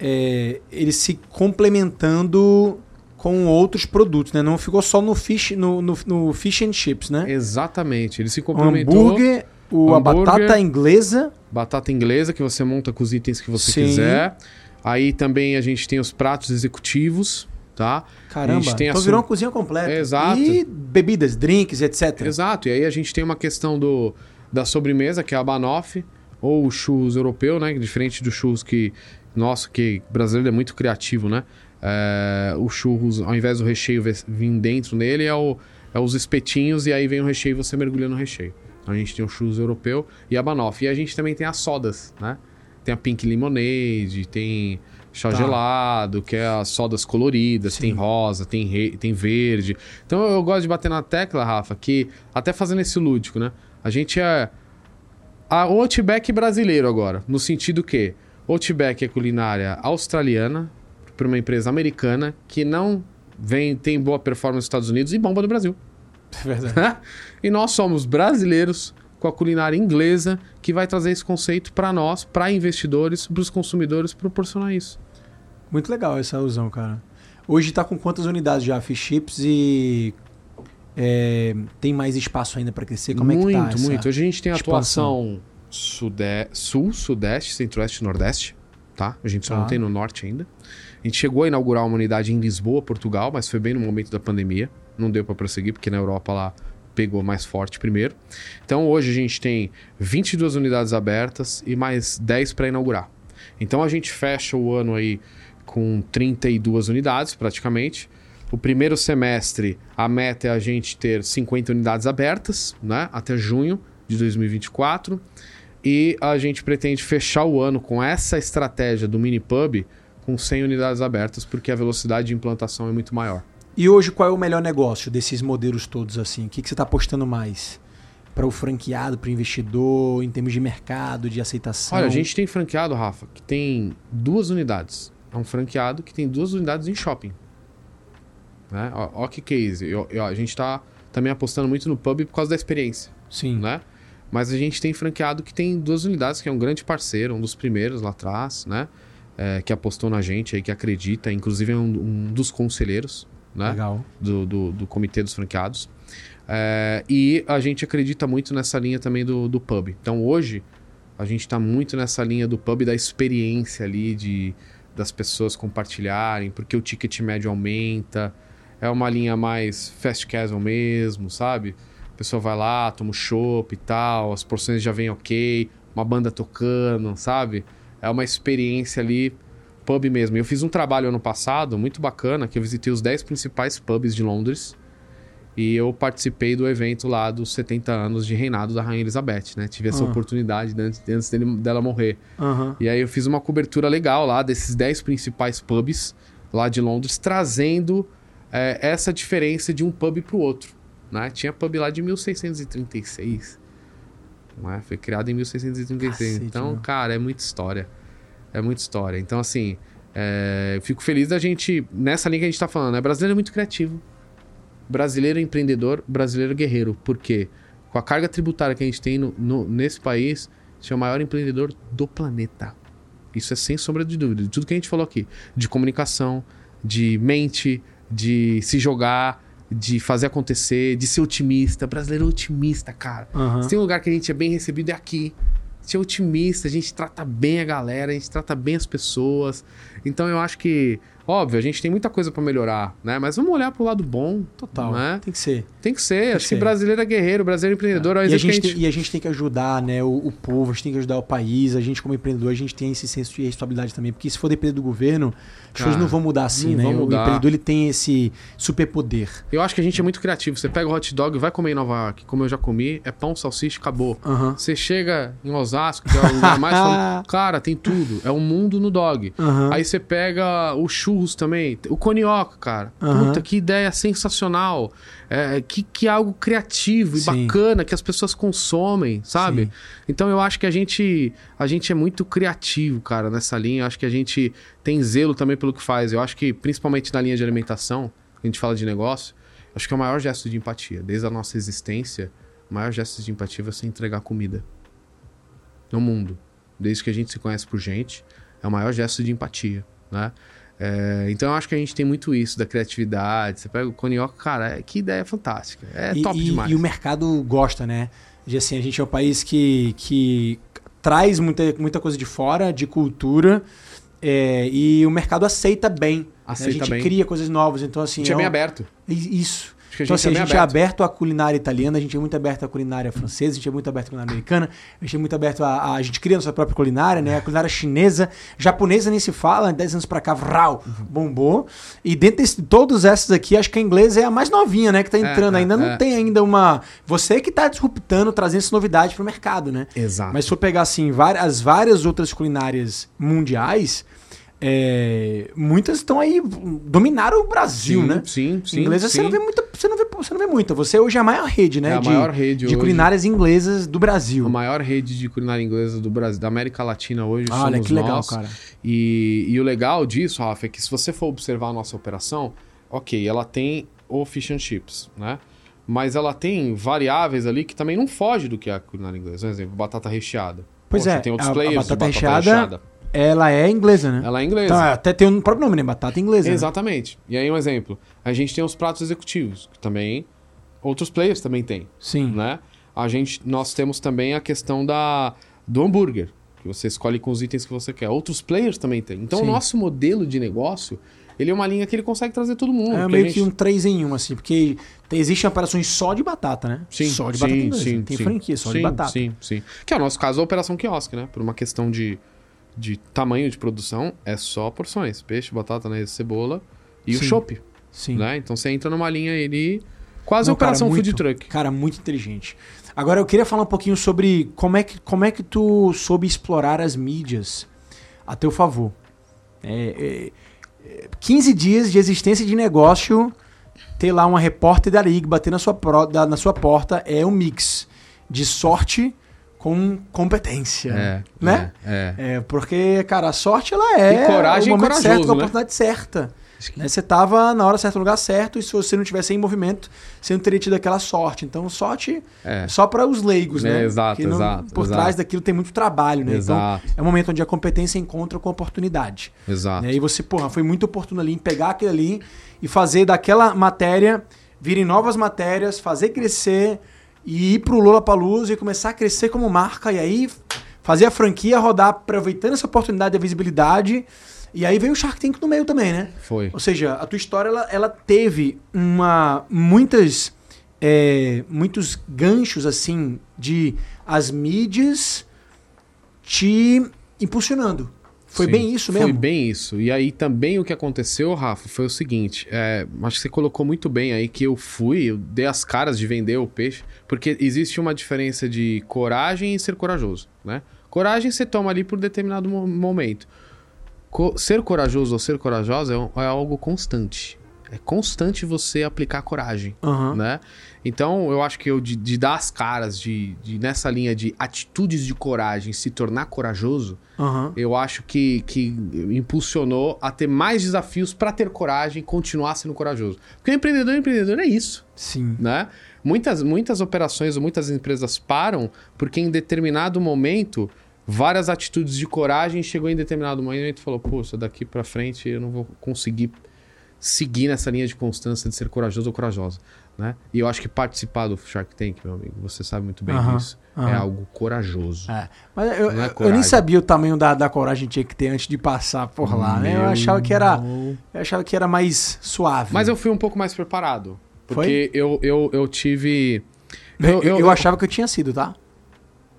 é, ele se complementando com outros produtos, né? Não ficou só no fish, no, no, no fish and chips, né? exatamente. Ele se O complementou. hambúrguer, o, a hambúrguer. batata inglesa. batata inglesa que você monta com os itens que você Sim. quiser. Aí também a gente tem os pratos executivos, tá? Caramba, A gente tem então virou uma cozinha completa. Exato. E bebidas, drinks, etc. Exato. E aí a gente tem uma questão do, da sobremesa, que é a banoffee, ou o churros europeu, né? Diferente do churros que... Nossa, que brasileiro é muito criativo, né? É, o churros, ao invés do recheio vir dentro nele, é, o, é os espetinhos e aí vem o recheio e você mergulha no recheio. Então a gente tem o churros europeu e a banoffee. E a gente também tem as sodas, né? Tem a Pink Lemonade, tem chá Tá. gelado, que é as sodas coloridas, Sim. tem rosa, tem, re- tem verde. Então eu gosto de bater na tecla, Rafa, que até fazendo esse lúdico, né? A gente é a Outback brasileiro agora, no sentido que Outback é culinária australiana para uma empresa americana que não vem tem boa performance nos Estados Unidos e bomba no Brasil. É verdade. e nós somos brasileiros com a culinária inglesa que vai trazer esse conceito para nós, para investidores, para os consumidores proporcionar isso. Muito legal essa alusão, cara. Hoje tá com quantas unidades já Chips e é, tem mais espaço ainda para crescer? Como muito, é que tá essa muito. Hoje a gente tem expansão? atuação sude... sul, sudeste, centro-oeste e nordeste, tá? A gente só Tá. não tem no norte ainda. A gente chegou a inaugurar uma unidade em Lisboa, Portugal, mas foi bem no momento da pandemia. Não deu para prosseguir, porque na Europa lá pegou mais forte primeiro. Então hoje a gente tem 22 unidades abertas e mais 10 para inaugurar. Então a gente fecha o ano aí com 32 unidades praticamente. O primeiro semestre, a meta é a gente ter 50 unidades abertas, né? Até junho de 2024. E a gente pretende fechar o ano com essa estratégia do mini pub com 100 unidades abertas, porque a velocidade de implantação é muito maior. E hoje, qual é o melhor negócio desses modelos todos assim? O que, que você está apostando mais? Para o franqueado, para o investidor, em termos de mercado, de aceitação? Olha, a gente tem franqueado, Rafa, que tem duas unidades. É um franqueado que tem duas unidades em shopping. Né? Ó, ó que case. Eu, eu, a gente está também apostando muito no pub por causa da experiência. Sim. Né? Mas a gente tem franqueado que tem duas unidades, que é um grande parceiro, um dos primeiros lá atrás, né? É, que apostou na gente aí, que acredita, inclusive é um, um dos conselheiros né? Legal. Do, do, do comitê dos franqueados. É, e a gente acredita muito nessa linha também do, do pub. Então hoje a gente está muito nessa linha do pub da experiência ali, de, das pessoas compartilharem, porque o ticket médio aumenta. É uma linha mais fast casual mesmo, sabe? A pessoa vai lá, toma o chopp e tal, as porções já vêm ok, uma banda tocando, sabe? É uma experiência ali pub mesmo. Eu fiz um trabalho ano passado muito bacana, que eu visitei os 10 principais pubs de Londres e eu participei do evento lá dos 70 anos de reinado da Rainha Elizabeth, né? Tive essa Ah. oportunidade antes, antes dele- dela morrer. Aham. E aí eu fiz uma cobertura legal lá desses 10 principais pubs lá de Londres, trazendo é, essa diferença de um pub pro outro. Né? Tinha pub lá de 1636. Né? Foi criado em 1636. Cacete, então, meu. cara, é muita história. É muita história. Então, assim, é, eu fico feliz da gente, nessa linha que a gente tá falando, né? Brasileiro é muito criativo. Brasileiro empreendedor, brasileiro guerreiro. Por quê? Com a carga tributária que a gente tem no- no- nesse país, gente é o maior empreendedor do planeta. Isso é sem sombra de dúvida. De tudo que a gente falou aqui. De comunicação, de mente, de se jogar, de fazer acontecer, de ser otimista. Brasileiro é otimista, cara. Aham. Se tem um lugar que a gente é bem recebido é aqui. A gente é otimista, a gente trata bem a galera, a gente trata bem as pessoas. Então eu acho que, óbvio, a gente tem muita coisa pra melhorar, né? Mas vamos olhar pro lado bom. Total. Né? Tem que ser. Tem que ser. acho ser. que brasileiro é guerreiro, brasileiro é empreendedor. é o E a, que gente tem, e a gente tem que ajudar né, o, o povo, a gente tem que ajudar o país, a gente como empreendedor, a gente tem esse senso de responsabilidade também, porque se for depender do governo, as coisas não vão mudar assim, né? vão O mudar. empreendedor ele tem esse superpoder. Eu acho que a gente é muito criativo. Você pega o hot dog e vai comer em Nova York, como eu já comi, é pão, salsicha, acabou. Você chega em Osasco, que é o lugar mais. Cara, tem tudo. É um mundo no dog. Aí você pega o também, o conioca, cara. Aham. Puta, que ideia sensacional. É, que, que algo criativo e Sim. bacana que as pessoas consomem, sabe? Sim. Então eu acho que a gente, a gente é muito criativo, cara, nessa linha. Eu acho que a gente tem zelo também pelo que faz. Eu acho que, principalmente na linha de alimentação, a gente fala de negócio, acho que é o maior gesto de empatia. Desde a nossa existência, o maior gesto de empatia é você entregar comida no mundo. Desde que a gente se conhece por gente, é o maior gesto de empatia, né? É, então eu acho que a gente tem muito isso da criatividade. Você pega o conioca, cara, é- que ideia fantástica. É e, top e- demais. e o mercado gosta, né? De assim, a gente é um país que, que traz muita, muita coisa de fora, de cultura, é, e o mercado aceita bem. né? Aceita a gente bem. cria coisas novas, então a assim. gente é é bem um- aberto. Isso. Acho que a Então, gente assim, é a gente é aberto. aberto à culinária italiana, a gente é muito aberto à culinária francesa, a gente é muito aberto à culinária americana, a gente é muito aberto a. A, gente cria a nossa própria culinária, né? A culinária chinesa, japonesa nem se fala, 10 anos pra cá, vral, bombou. E dentro de todas essas aqui, acho que a inglesa é a mais novinha, né? Que tá entrando. é, ainda não é. tem ainda uma. Você que tá disruptando, trazendo essa novidade pro mercado, né? Exato. Mas se for pegar assim, várias, as várias outras culinárias mundiais, é, muitas estão aí, dominaram o Brasil, sim, né? Sim, sim. inglesa sim. você não vê muita, você não vê, você não vê muita. Você hoje é a maior rede, né? É a de, maior rede de hoje. culinárias inglesas do Brasil. A maior rede de culinária inglesa do Brasil, da América Latina hoje Olha somos que legal, nós. cara. E, e o legal disso, Rafa, é que se você for observar a nossa operação, ok, ela tem o fish and chips, né? Mas ela tem variáveis ali que também não foge do que é a culinária inglesa. Por exemplo, batata recheada. Pois Poxa, é, tem outros a- a players de batata batata recheada- Ela é inglesa, né? Ela é inglesa. Então, até tem um próprio nome, né? Batata inglesa. né? Exatamente. E aí um exemplo. A gente tem os pratos executivos, que também outros players também têm, Sim. né? A gente, nós temos também a questão da, do hambúrguer, que você escolhe com os itens que você quer. Outros players também têm. Então Sim. o nosso modelo de negócio, ele é uma linha que ele consegue trazer todo mundo. É meio gente- que um 3 em 1, assim, porque tem, existem operações só de batata, né? Sim, só de sim, batata inglesa. sim, tem sim. franquia só sim, de batata. Sim, sim. Que é o nosso caso, a Operação Quiosque, né? Por uma questão de, de tamanho de produção, é só porções. Peixe, batata, né? cebola e o Sim. chopp. Sim. Né? Então você entra numa linha ali, quase Não, cara, operação muito, food truck. Cara, muito inteligente. Agora eu queria falar um pouquinho sobre como é que, como é que tu soube explorar as mídias a teu favor. É, é, é, 15 dias de existência de negócio, ter lá uma repórter da Liga bater na sua, pro- da- na sua porta é um mix de sorte com competência. É, Né? É. é. É, porque, cara, a sorte ela é E coragem o e momento corajoso, certo, com a né? oportunidade certa. Que- Né? Você tava na hora certa, no lugar certo, e se você não tivesse em movimento, você não teria tido aquela sorte. Então, sorte É. só para os leigos, É, né? exato, não- exato, Por exato. trás daquilo tem muito trabalho, né? Exato. Então, é um momento onde a competência encontra com a oportunidade. Exato. Né? E você, porra, foi muito oportuno ali em pegar aquilo ali e fazer daquela matéria virem novas matérias, fazer crescer e ir pro Lola Palusa e começar a crescer como marca e aí fazer a franquia rodar aproveitando essa oportunidade da visibilidade. E aí veio o Shark Tank no meio também, né? Foi. Ou seja, a tua história ela, ela teve uma muitas é, muitos ganchos assim de as mídias te impulsionando. Foi Sim, bem isso mesmo. Foi bem isso. E aí também o que aconteceu, Rafa, foi o seguinte: é, acho que você colocou muito bem aí que eu fui, eu dei as caras de vender o peixe, porque existe uma diferença de coragem e ser corajoso, né? Coragem você toma ali por determinado mo- momento. Co- ser corajoso ou ser corajosa é, é algo constante. É constante você aplicar coragem Aham. né? Então, eu acho que eu de, de dar as caras, de, de nessa linha de atitudes de coragem, se tornar corajoso, Aham. eu acho que, que impulsionou a ter mais desafios para ter coragem e continuar sendo corajoso. Porque o empreendedor, empreendedor é isso, Sim. né? Muitas, muitas operações ou muitas empresas param porque em determinado momento várias atitudes de coragem chegou em determinado momento e falou, pô, isso daqui para frente eu não vou conseguir seguir nessa linha de constância de ser corajoso ou corajosa, né? E eu acho que participar do Shark Tank, meu amigo, você sabe muito bem Aham, disso, é aham. algo corajoso. É. Mas eu, é eu nem sabia o tamanho da, da coragem que tinha que ter antes de passar por lá, né? Eu achava que era, eu achava que era mais suave. Mas eu fui um pouco mais preparado. Foi? Porque eu, eu, eu tive. eu, eu achava que eu tinha sido, tá?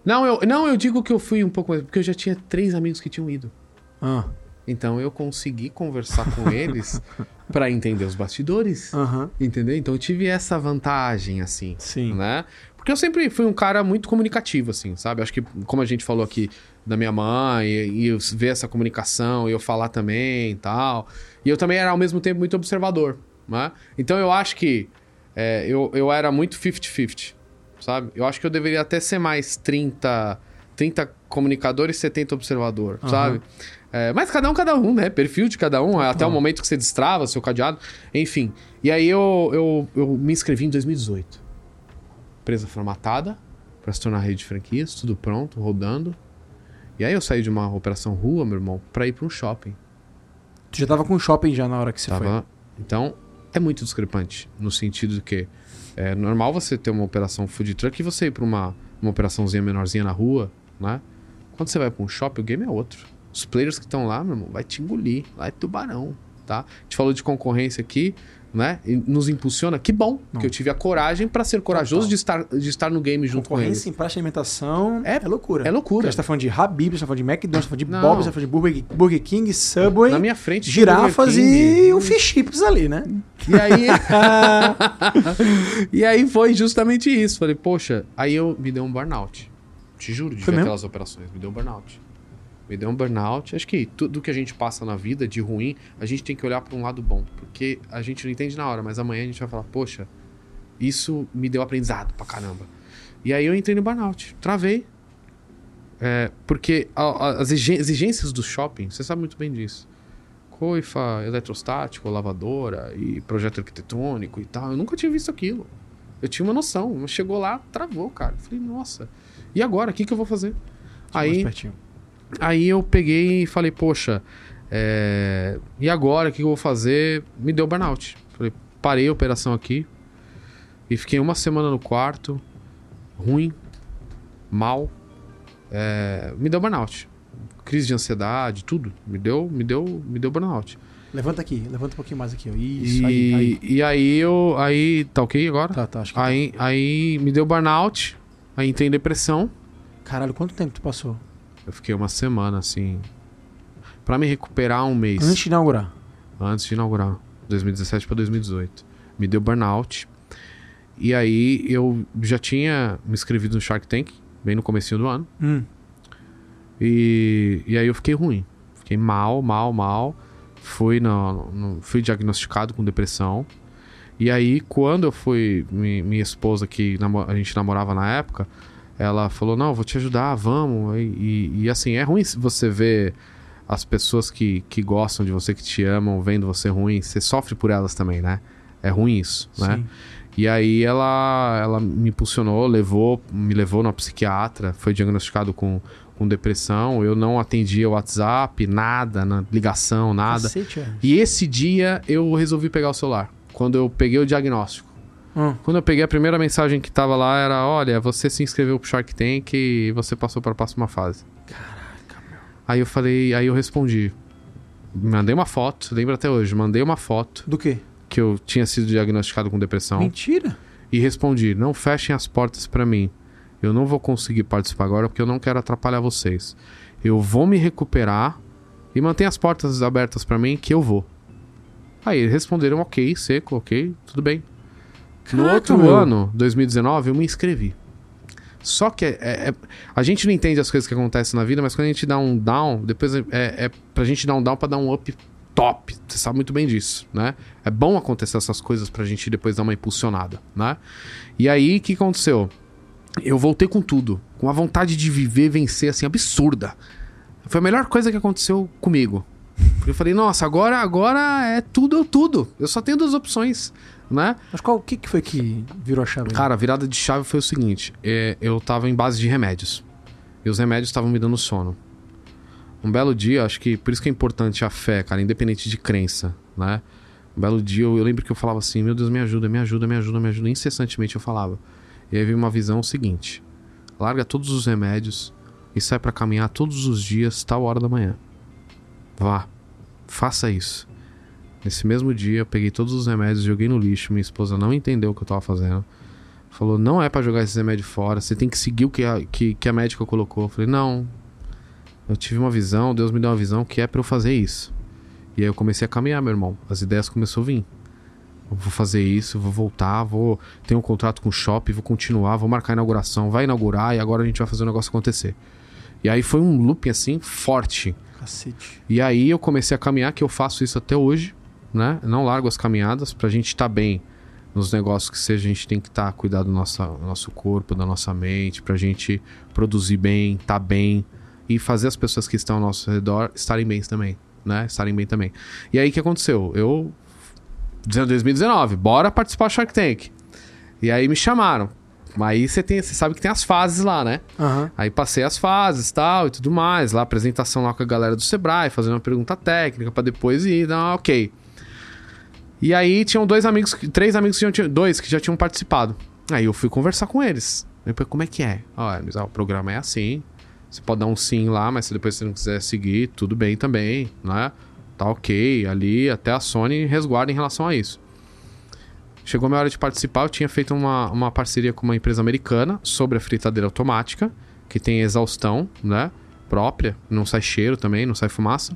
Não eu, não, eu digo que eu fui um pouco mais. Porque eu já tinha três amigos que tinham ido. Ah, Então eu consegui conversar com eles pra entender os bastidores. Aham. Entendeu? Então eu tive essa vantagem, assim. Sim. Né? Porque eu sempre fui um cara muito comunicativo, assim, sabe? Acho que, como a gente falou aqui da minha mãe, e, e eu ver essa comunicação, e eu falar também e tal. E eu também era, ao mesmo tempo, muito observador, né? Então eu acho que é, eu, eu era muito 50-50, sabe? Eu acho que eu deveria até ser mais 30, 30 comunicador e 70 observador, Aham. sabe? É, mas cada um, cada um, né? Perfil de cada um, até Tá. o momento que você destrava seu cadeado, enfim. E aí eu, eu, eu me inscrevi em 2018 empresa formatada para se tornar rede de franquias, tudo pronto, rodando. E aí eu saí de uma operação rua, meu irmão, para ir para um shopping. Tu já tava com shopping já na hora que você foi. Tava... Então, é muito discrepante no sentido de que é normal você ter uma operação food truck e você ir para uma, uma operaçãozinha menorzinha na rua, né? Quando você vai para um shopping, o game é outro. Os players que estão lá, meu irmão, vai te engolir, lá é tubarão, tá? A gente falou de concorrência aqui, né? E nos impulsiona, que bom, Não. que eu tive a coragem para ser corajoso Total. de estar, de estar no game junto com eles. Concorrência em praça de alimentação é, É- loucura. É loucura. A gente tá falando de Habib, você tá falando de McDonald's, você tá falando de. Bob's, você tá falando de Burger, Burger King, Subway, Na minha frente, girafas e o Fish Chips ali, né? E aí. e aí foi justamente isso. Falei, poxa, aí eu me deu um burnout. Te juro, de Foi ver mesmo? aquelas operações. Me deu um burnout. Me deu um burnout. Acho que tudo que a gente passa na vida de ruim, a gente tem que olhar para um lado bom. Porque a gente não entende na hora, mas amanhã a gente vai falar, poxa, isso me deu aprendizado pra caramba. E aí eu entrei no burnout. Travei. É, porque a- a- as exigências do shopping, você sabe muito bem disso. Coifa, eletrostático, lavadora e projeto arquitetônico e tal. Eu nunca tinha visto aquilo. Eu tinha uma noção, mas chegou lá, travou, cara. Eu Falei, nossa, e agora? O que, que eu vou fazer? Mais Aí. Aí eu peguei e falei, poxa, é, e agora? O que, eu vou fazer? Me deu burnout. Falei, parei a operação aqui e fiquei uma semana no quarto, ruim, mal. É, me deu burnout. Crise de ansiedade, tudo. Me deu, me deu, me deu burnout. Levanta aqui, levanta um pouquinho mais aqui, ó. Isso, E aí, aí. e aí eu. Aí. Tá ok agora? Tá, tá, acho que Aí, aí me deu burnout. Aí entrei em depressão. Caralho, quanto tempo tu passou? Eu fiquei uma semana assim. Pra me recuperar um mês. Antes de inaugurar. antes de inaugurar. 2017 para 2018. Me deu burnout. E aí eu já tinha me inscrevido no Shark Tank, bem no começo do ano. Hum. E, e aí eu fiquei ruim. Fiquei mal, mal, mal. Fui, no, no- fui diagnosticado com depressão. E aí, quando eu fui, mi- minha esposa, que a gente namorava na época, ela falou: Não, vou te ajudar, vamos. E, e- e, assim, é ruim se você ver as pessoas que, que gostam de você, que te amam, vendo você ruim. Você sofre por elas também, né? É ruim isso, né? Sim. E aí ela, ela me impulsionou, levou, me levou na psiquiatra, foi diagnosticado com, com depressão. Eu não atendia o WhatsApp, nada, na ligação, nada. Cacete, é. E esse dia eu resolvi pegar o celular. Quando eu peguei o diagnóstico. Hum. Quando eu peguei a primeira mensagem que tava lá era: Olha, você se inscreveu pro Shark Tank e você passou para a próxima fase. Caraca, meu. Aí eu falei, aí eu respondi. Mandei uma foto, lembro até hoje, mandei uma foto Do quê? que eu tinha sido diagnosticado com depressão Mentira. e respondi: não fechem as portas pra mim. Eu não vou conseguir participar agora porque eu não quero atrapalhar vocês. Eu vou me recuperar e mantenha as portas abertas pra mim que eu vou. Aí eles responderam: ok, seco, ok, tudo bem. No Caraca, outro meu. ano, 2019, eu me inscrevi. Só que é, é- é- a gente não entende as coisas que acontecem na vida, mas quando a gente dá um down, depois é, é, é pra gente dar um down pra dar um up top. Você sabe muito bem disso, né? É bom acontecer essas coisas pra gente depois dar uma impulsionada, né? E aí, o que aconteceu? Eu voltei com tudo, com a vontade de viver, vencer, assim, absurda. Foi a melhor coisa que aconteceu comigo. Porque eu falei, nossa, agora, agora é tudo ou tudo. Eu só tenho duas opções, né? Mas qual, o que, que foi que virou a chave? Cara, a virada de chave foi o seguinte: é, eu tava em base de remédios. E os remédios estavam me dando sono. Um belo dia, acho que por isso que é importante a fé, cara, independente de crença, né? Um belo dia eu, eu lembro que eu falava assim: Meu Deus, me ajuda, me ajuda, me ajuda, me ajuda. Incessantemente eu falava. E aí veio uma visão seguinte: larga todos os remédios e sai pra caminhar todos os dias, tal hora da manhã. Vá, faça isso. Nesse mesmo dia, eu peguei todos os remédios, joguei no lixo. Minha esposa não entendeu o que eu tava fazendo. Falou: não é pra jogar esses remédios fora, você tem que seguir o que a, que, que a médica colocou. Eu falei: não. Eu tive uma visão, Deus me deu uma visão que é pra eu fazer isso. E aí eu comecei a caminhar, meu irmão. As ideias começaram a vir. Eu vou fazer isso, vou voltar, vou ter um contrato com o shopping, vou continuar, vou marcar a inauguração, vai inaugurar e agora a gente vai fazer o negócio acontecer. E aí foi um looping assim forte. Cacete. E aí eu comecei a caminhar, que eu faço isso até hoje, né? Não largo as caminhadas pra gente estar bem nos negócios que seja, a gente tem que estar cuidar do nosso, nosso corpo, da nossa mente, pra gente produzir bem, estar bem e fazer as pessoas que estão ao nosso redor estarem bem também, né? Estarem bem também. E aí o que aconteceu? Eu 2019, bora participar do Shark Tank. E aí me chamaram. Aí você tem, você sabe que tem as fases lá, né? Aham. Aí passei as fases tal e tudo mais. Lá, apresentação lá com a galera do Sebrae, fazendo uma pergunta técnica pra depois ir, não, ok. E aí tinham dois amigos, três amigos que já tinham, dois que já tinham participado. Aí eu fui conversar com eles. Eu falei, como é que é? Olha, mas, ó, o programa é assim. Você pode dar um sim lá, mas se depois você não quiser seguir, tudo bem também, né? Tá ok. Ali, até a Sony resguarda em relação a isso. Chegou a minha hora de participar, eu tinha feito uma, uma parceria com uma empresa americana sobre a fritadeira automática, que tem exaustão, né? Própria, não sai cheiro também, não sai fumaça.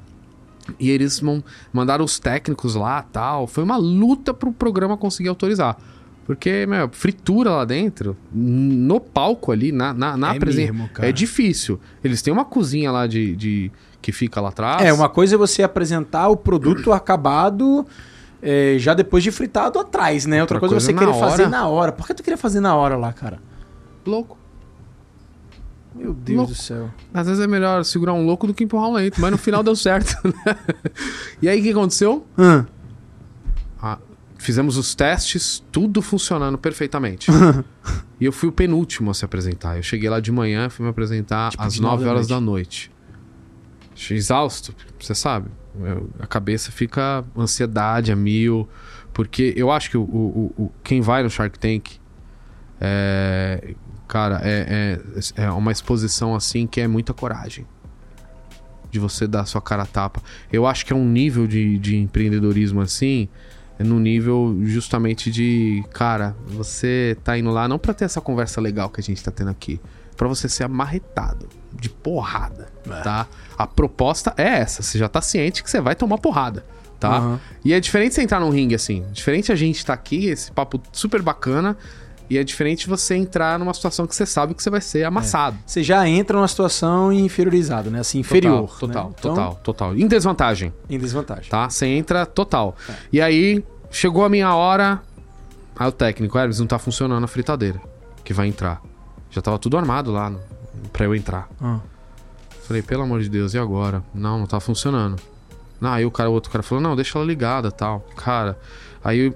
E eles man- mandaram os técnicos lá tal. Foi uma luta pro programa conseguir autorizar. Porque, meu, fritura lá dentro, no palco ali, na, na, na É presen- mesmo, cara. É difícil. Eles têm uma cozinha lá de, de que fica lá atrás. É, uma coisa é você apresentar o produto acabado é, já depois de fritado atrás, né? Outra, Outra coisa é você coisa querer na fazer hora. na hora. Por que tu queria fazer na hora lá, cara? louco. Meu Deus Louco. do céu. Às vezes é melhor segurar um louco do que empurrar um lento, mas no final deu certo. né? E aí o que aconteceu? Ah, fizemos os testes, tudo funcionando perfeitamente. e eu fui o penúltimo a se apresentar. Eu cheguei lá de manhã, fui me apresentar Tipo, às de nove 9 da horas da noite. Exausto, você sabe. Eu- a cabeça fica ansiedade a mil. Porque eu acho que o, o- o- quem vai no Shark Tank é. Cara, é, é, é uma exposição assim que é muita coragem. De você dar sua cara a tapa. Eu acho que é um nível de, de empreendedorismo assim. É no nível justamente de. Cara, você tá indo lá não pra ter essa conversa legal que a gente tá tendo aqui. Pra você ser amarretado. De porrada. Tá? A proposta é essa. Você já tá ciente que você vai tomar porrada. tá? Aham. E é diferente você entrar num ringue assim. Diferente a gente estar aqui, esse papo super bacana. E é diferente você entrar numa situação que você sabe que você vai ser amassado. Você já entra numa situação inferiorizada, né? Assim, inferior. Total, total, né? Então, total, total. Em desvantagem, Em desvantagem. tá? Você entra total. E aí, chegou a minha hora. Aí o técnico, Hermes, não tá funcionando a fritadeira. Que vai entrar. Já tava tudo armado lá no, pra eu entrar. Ah. Falei, pelo amor de Deus, e agora? Não, não tá funcionando. Não, aí o cara, o outro cara falou, não, deixa ela ligada tal. Cara, aí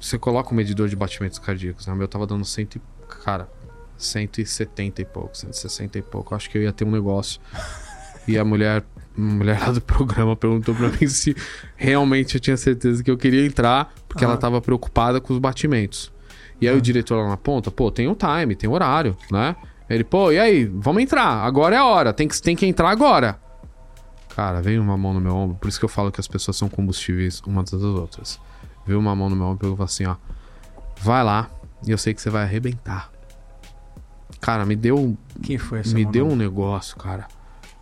você coloca o medidor de batimentos cardíacos, né? O meu tava dando cento e, cara, 170 e pouco, 160 e pouco. Acho que eu ia ter um negócio. E a mulher, a mulher lá do programa perguntou pra mim se realmente eu tinha certeza que eu queria entrar, porque ela Ah. tava preocupada com os batimentos. E aí o diretor lá na ponta, pô, tem o time, tem o horário, né? Ele, pô, e aí? Vamos entrar, agora é a hora, tem que, tem que entrar agora. Cara, veio uma mão no meu ombro, por isso que eu falo que as pessoas são combustíveis umas das outras. Veio uma mão no meu ombro e falou assim, ó, vai lá, e eu sei que você vai arrebentar. Cara, me deu, Quem foi essa me deu um negócio, cara.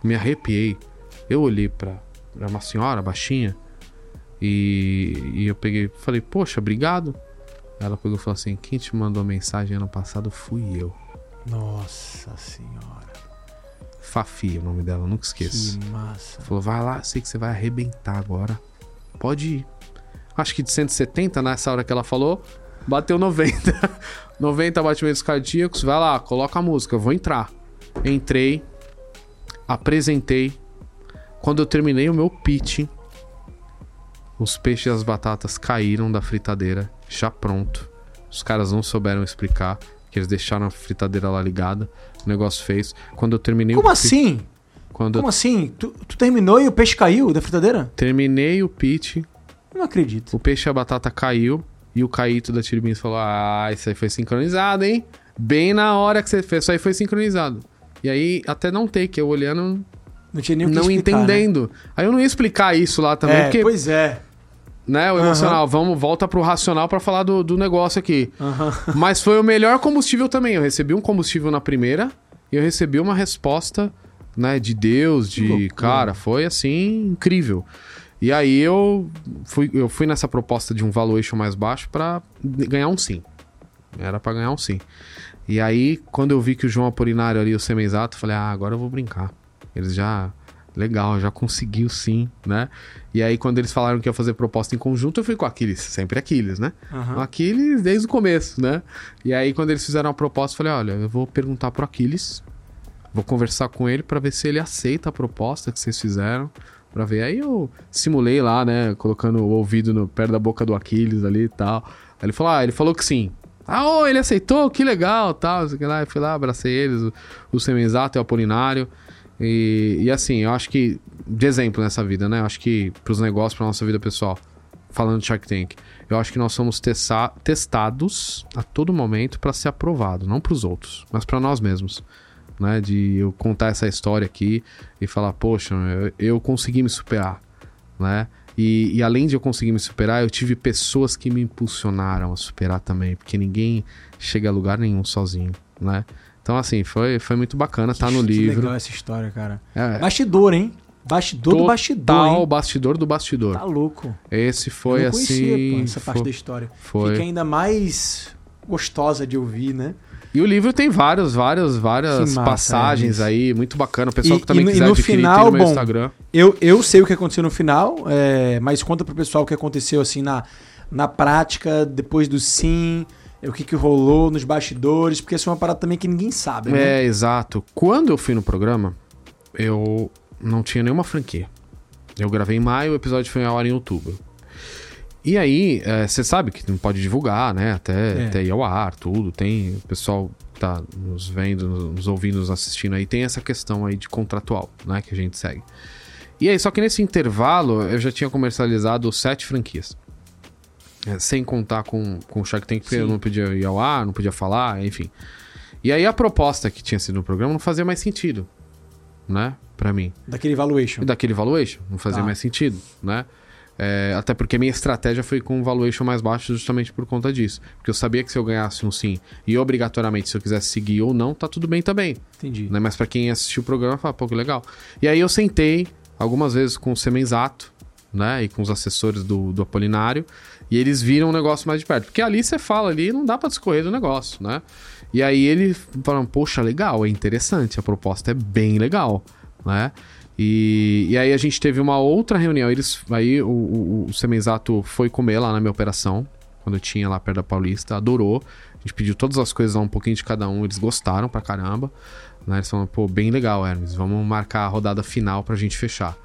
Me arrepiei. Eu olhei pra, pra uma senhora baixinha e, e eu peguei, falei, poxa, obrigado. Ela pegou e falou assim: quem te mandou mensagem ano passado fui eu. Nossa senhora. Fafi, o nome dela, nunca esqueço. Que massa. Falou, vai lá, sei que você vai arrebentar agora. Pode ir. Acho que de 170, nessa hora que ela falou, bateu 90. 90 batimentos cardíacos. Vai lá, coloca a música, eu vou entrar. Entrei, apresentei. Quando eu terminei o meu pitch, os peixes e as batatas caíram da fritadeira, já pronto. Os caras não souberam explicar, que eles deixaram a fritadeira lá ligada. O negócio fez. Quando eu terminei Como o assim? Quando Como eu assim? Tu, tu terminou e o peixe caiu da fritadeira? terminei o pitch, Não acredito. O peixe e a batata caiu e o Caíto da Tiribins falou: Ah, isso aí foi sincronizado, hein? Bem na hora que você fez, isso aí foi sincronizado. E aí, até não take, eu olhando, Não tinha nem o que não explicar, né? entendendo. Aí eu não ia explicar isso lá também, É, porque, pois é. né, o emocional, vamos, volta pro racional pra falar do, do negócio aqui. Aham. Mas foi o melhor combustível também. Eu recebi um combustível na primeira e eu recebi uma resposta, né, de Deus, de cara, foi assim incrível. E aí eu fui, eu fui nessa proposta de um valuation mais baixo pra ganhar um sim. Era pra ganhar um sim. E aí, quando eu vi que o João Apolinário ali, o Semenzato, falei, ah, agora eu vou brincar. Eles já. Legal, já conseguiu sim, né? E aí, quando eles falaram que ia fazer proposta em conjunto, eu fui com Aquiles, sempre Aquiles, né? O Aquiles desde o começo, né? E aí, quando eles fizeram a proposta, eu falei: olha, eu vou perguntar pro Aquiles, vou conversar com ele pra ver se ele aceita a proposta que vocês fizeram. Pra ver. Aí eu simulei lá, né? Colocando o ouvido no, perto da boca do Aquiles ali e tal. Aí ele falou: ah, ele falou que sim. Ah, ô, ele aceitou, que legal, tal. lá. Eu fui lá, abracei eles, o, o Semenzato e o Apolinário. E, e assim, eu acho que, de exemplo nessa vida, né? Eu acho que pros negócios, pra nossa vida pessoal, falando de Shark Tank, eu acho que nós somos testa- testados a todo momento pra ser aprovado, não pros outros, mas pra nós mesmos. Né, de eu contar essa história aqui e falar, poxa, eu, eu consegui me superar, né? E, e além de eu conseguir me superar, eu tive pessoas que me impulsionaram a superar também, porque ninguém chega a lugar nenhum sozinho, né? Então, assim, foi, foi muito bacana, tá no livro. legal essa história, cara. É, Bastidor, hein? Bastidor do bastidor, hein? bastidor do bastidor. Tá louco. Esse Eu foi não conhecia, assim. pô, essa parte foi- da história. foi. Fica ainda mais gostosa de ouvir, né? E o livro tem vários, vários, várias massa, passagens é, aí, muito bacana. O pessoal E- que também e e quiser no adquirir final, no meu bom, Instagram. Eu, eu sei o que aconteceu no final, é, mas conta pro pessoal o que aconteceu assim na, na prática, depois do sim, é, o que, que rolou nos bastidores, porque essa é uma parada também que ninguém sabe, né? É, exato. Quando eu fui no programa, eu não tinha nenhuma franquia. Eu gravei em maio, o episódio foi a hora em outubro. E aí, você sabe que não pode divulgar, né? Até, É. até ir ao ar, tudo. Tem o pessoal que tá nos vendo, nos ouvindo, nos assistindo aí, tem essa questão aí de contratual, né? Que a gente segue. E aí, só que nesse intervalo, eu já tinha comercializado sete franquias. É, sem contar com, com o Shark Tank, porque Sim. eu não podia ir ao ar, não podia falar, enfim. E aí a proposta que tinha sido no programa não fazia mais sentido, né? Pra mim. Daquele valuation. E daquele valuation, não fazia Tá. mais sentido, né? É, até porque minha estratégia foi com um valuation mais baixo justamente por conta disso. Porque eu sabia que se eu ganhasse um sim e obrigatoriamente se eu quisesse seguir ou não, tá tudo bem também. Entendi. Né? Mas pra quem assistiu o programa, fala, pô, que legal. E aí eu sentei algumas vezes com o Semenzato, né? E com os assessores do, do Apolinário. E eles viram o negócio mais de perto. Porque ali você fala ali, não dá para discorrer do negócio, né? E aí eles falaram, poxa, legal, é interessante, a proposta é bem legal, né? E, e aí a gente teve uma outra reunião. Eles, aí o, o, o Semenzato foi comer lá na minha operação, quando eu tinha lá perto da Paulista, adorou. A gente pediu todas as coisas lá, um pouquinho de cada um, eles gostaram pra caramba. Né? Eles falaram, pô, bem legal, Hermes, vamos marcar a rodada final pra gente fechar.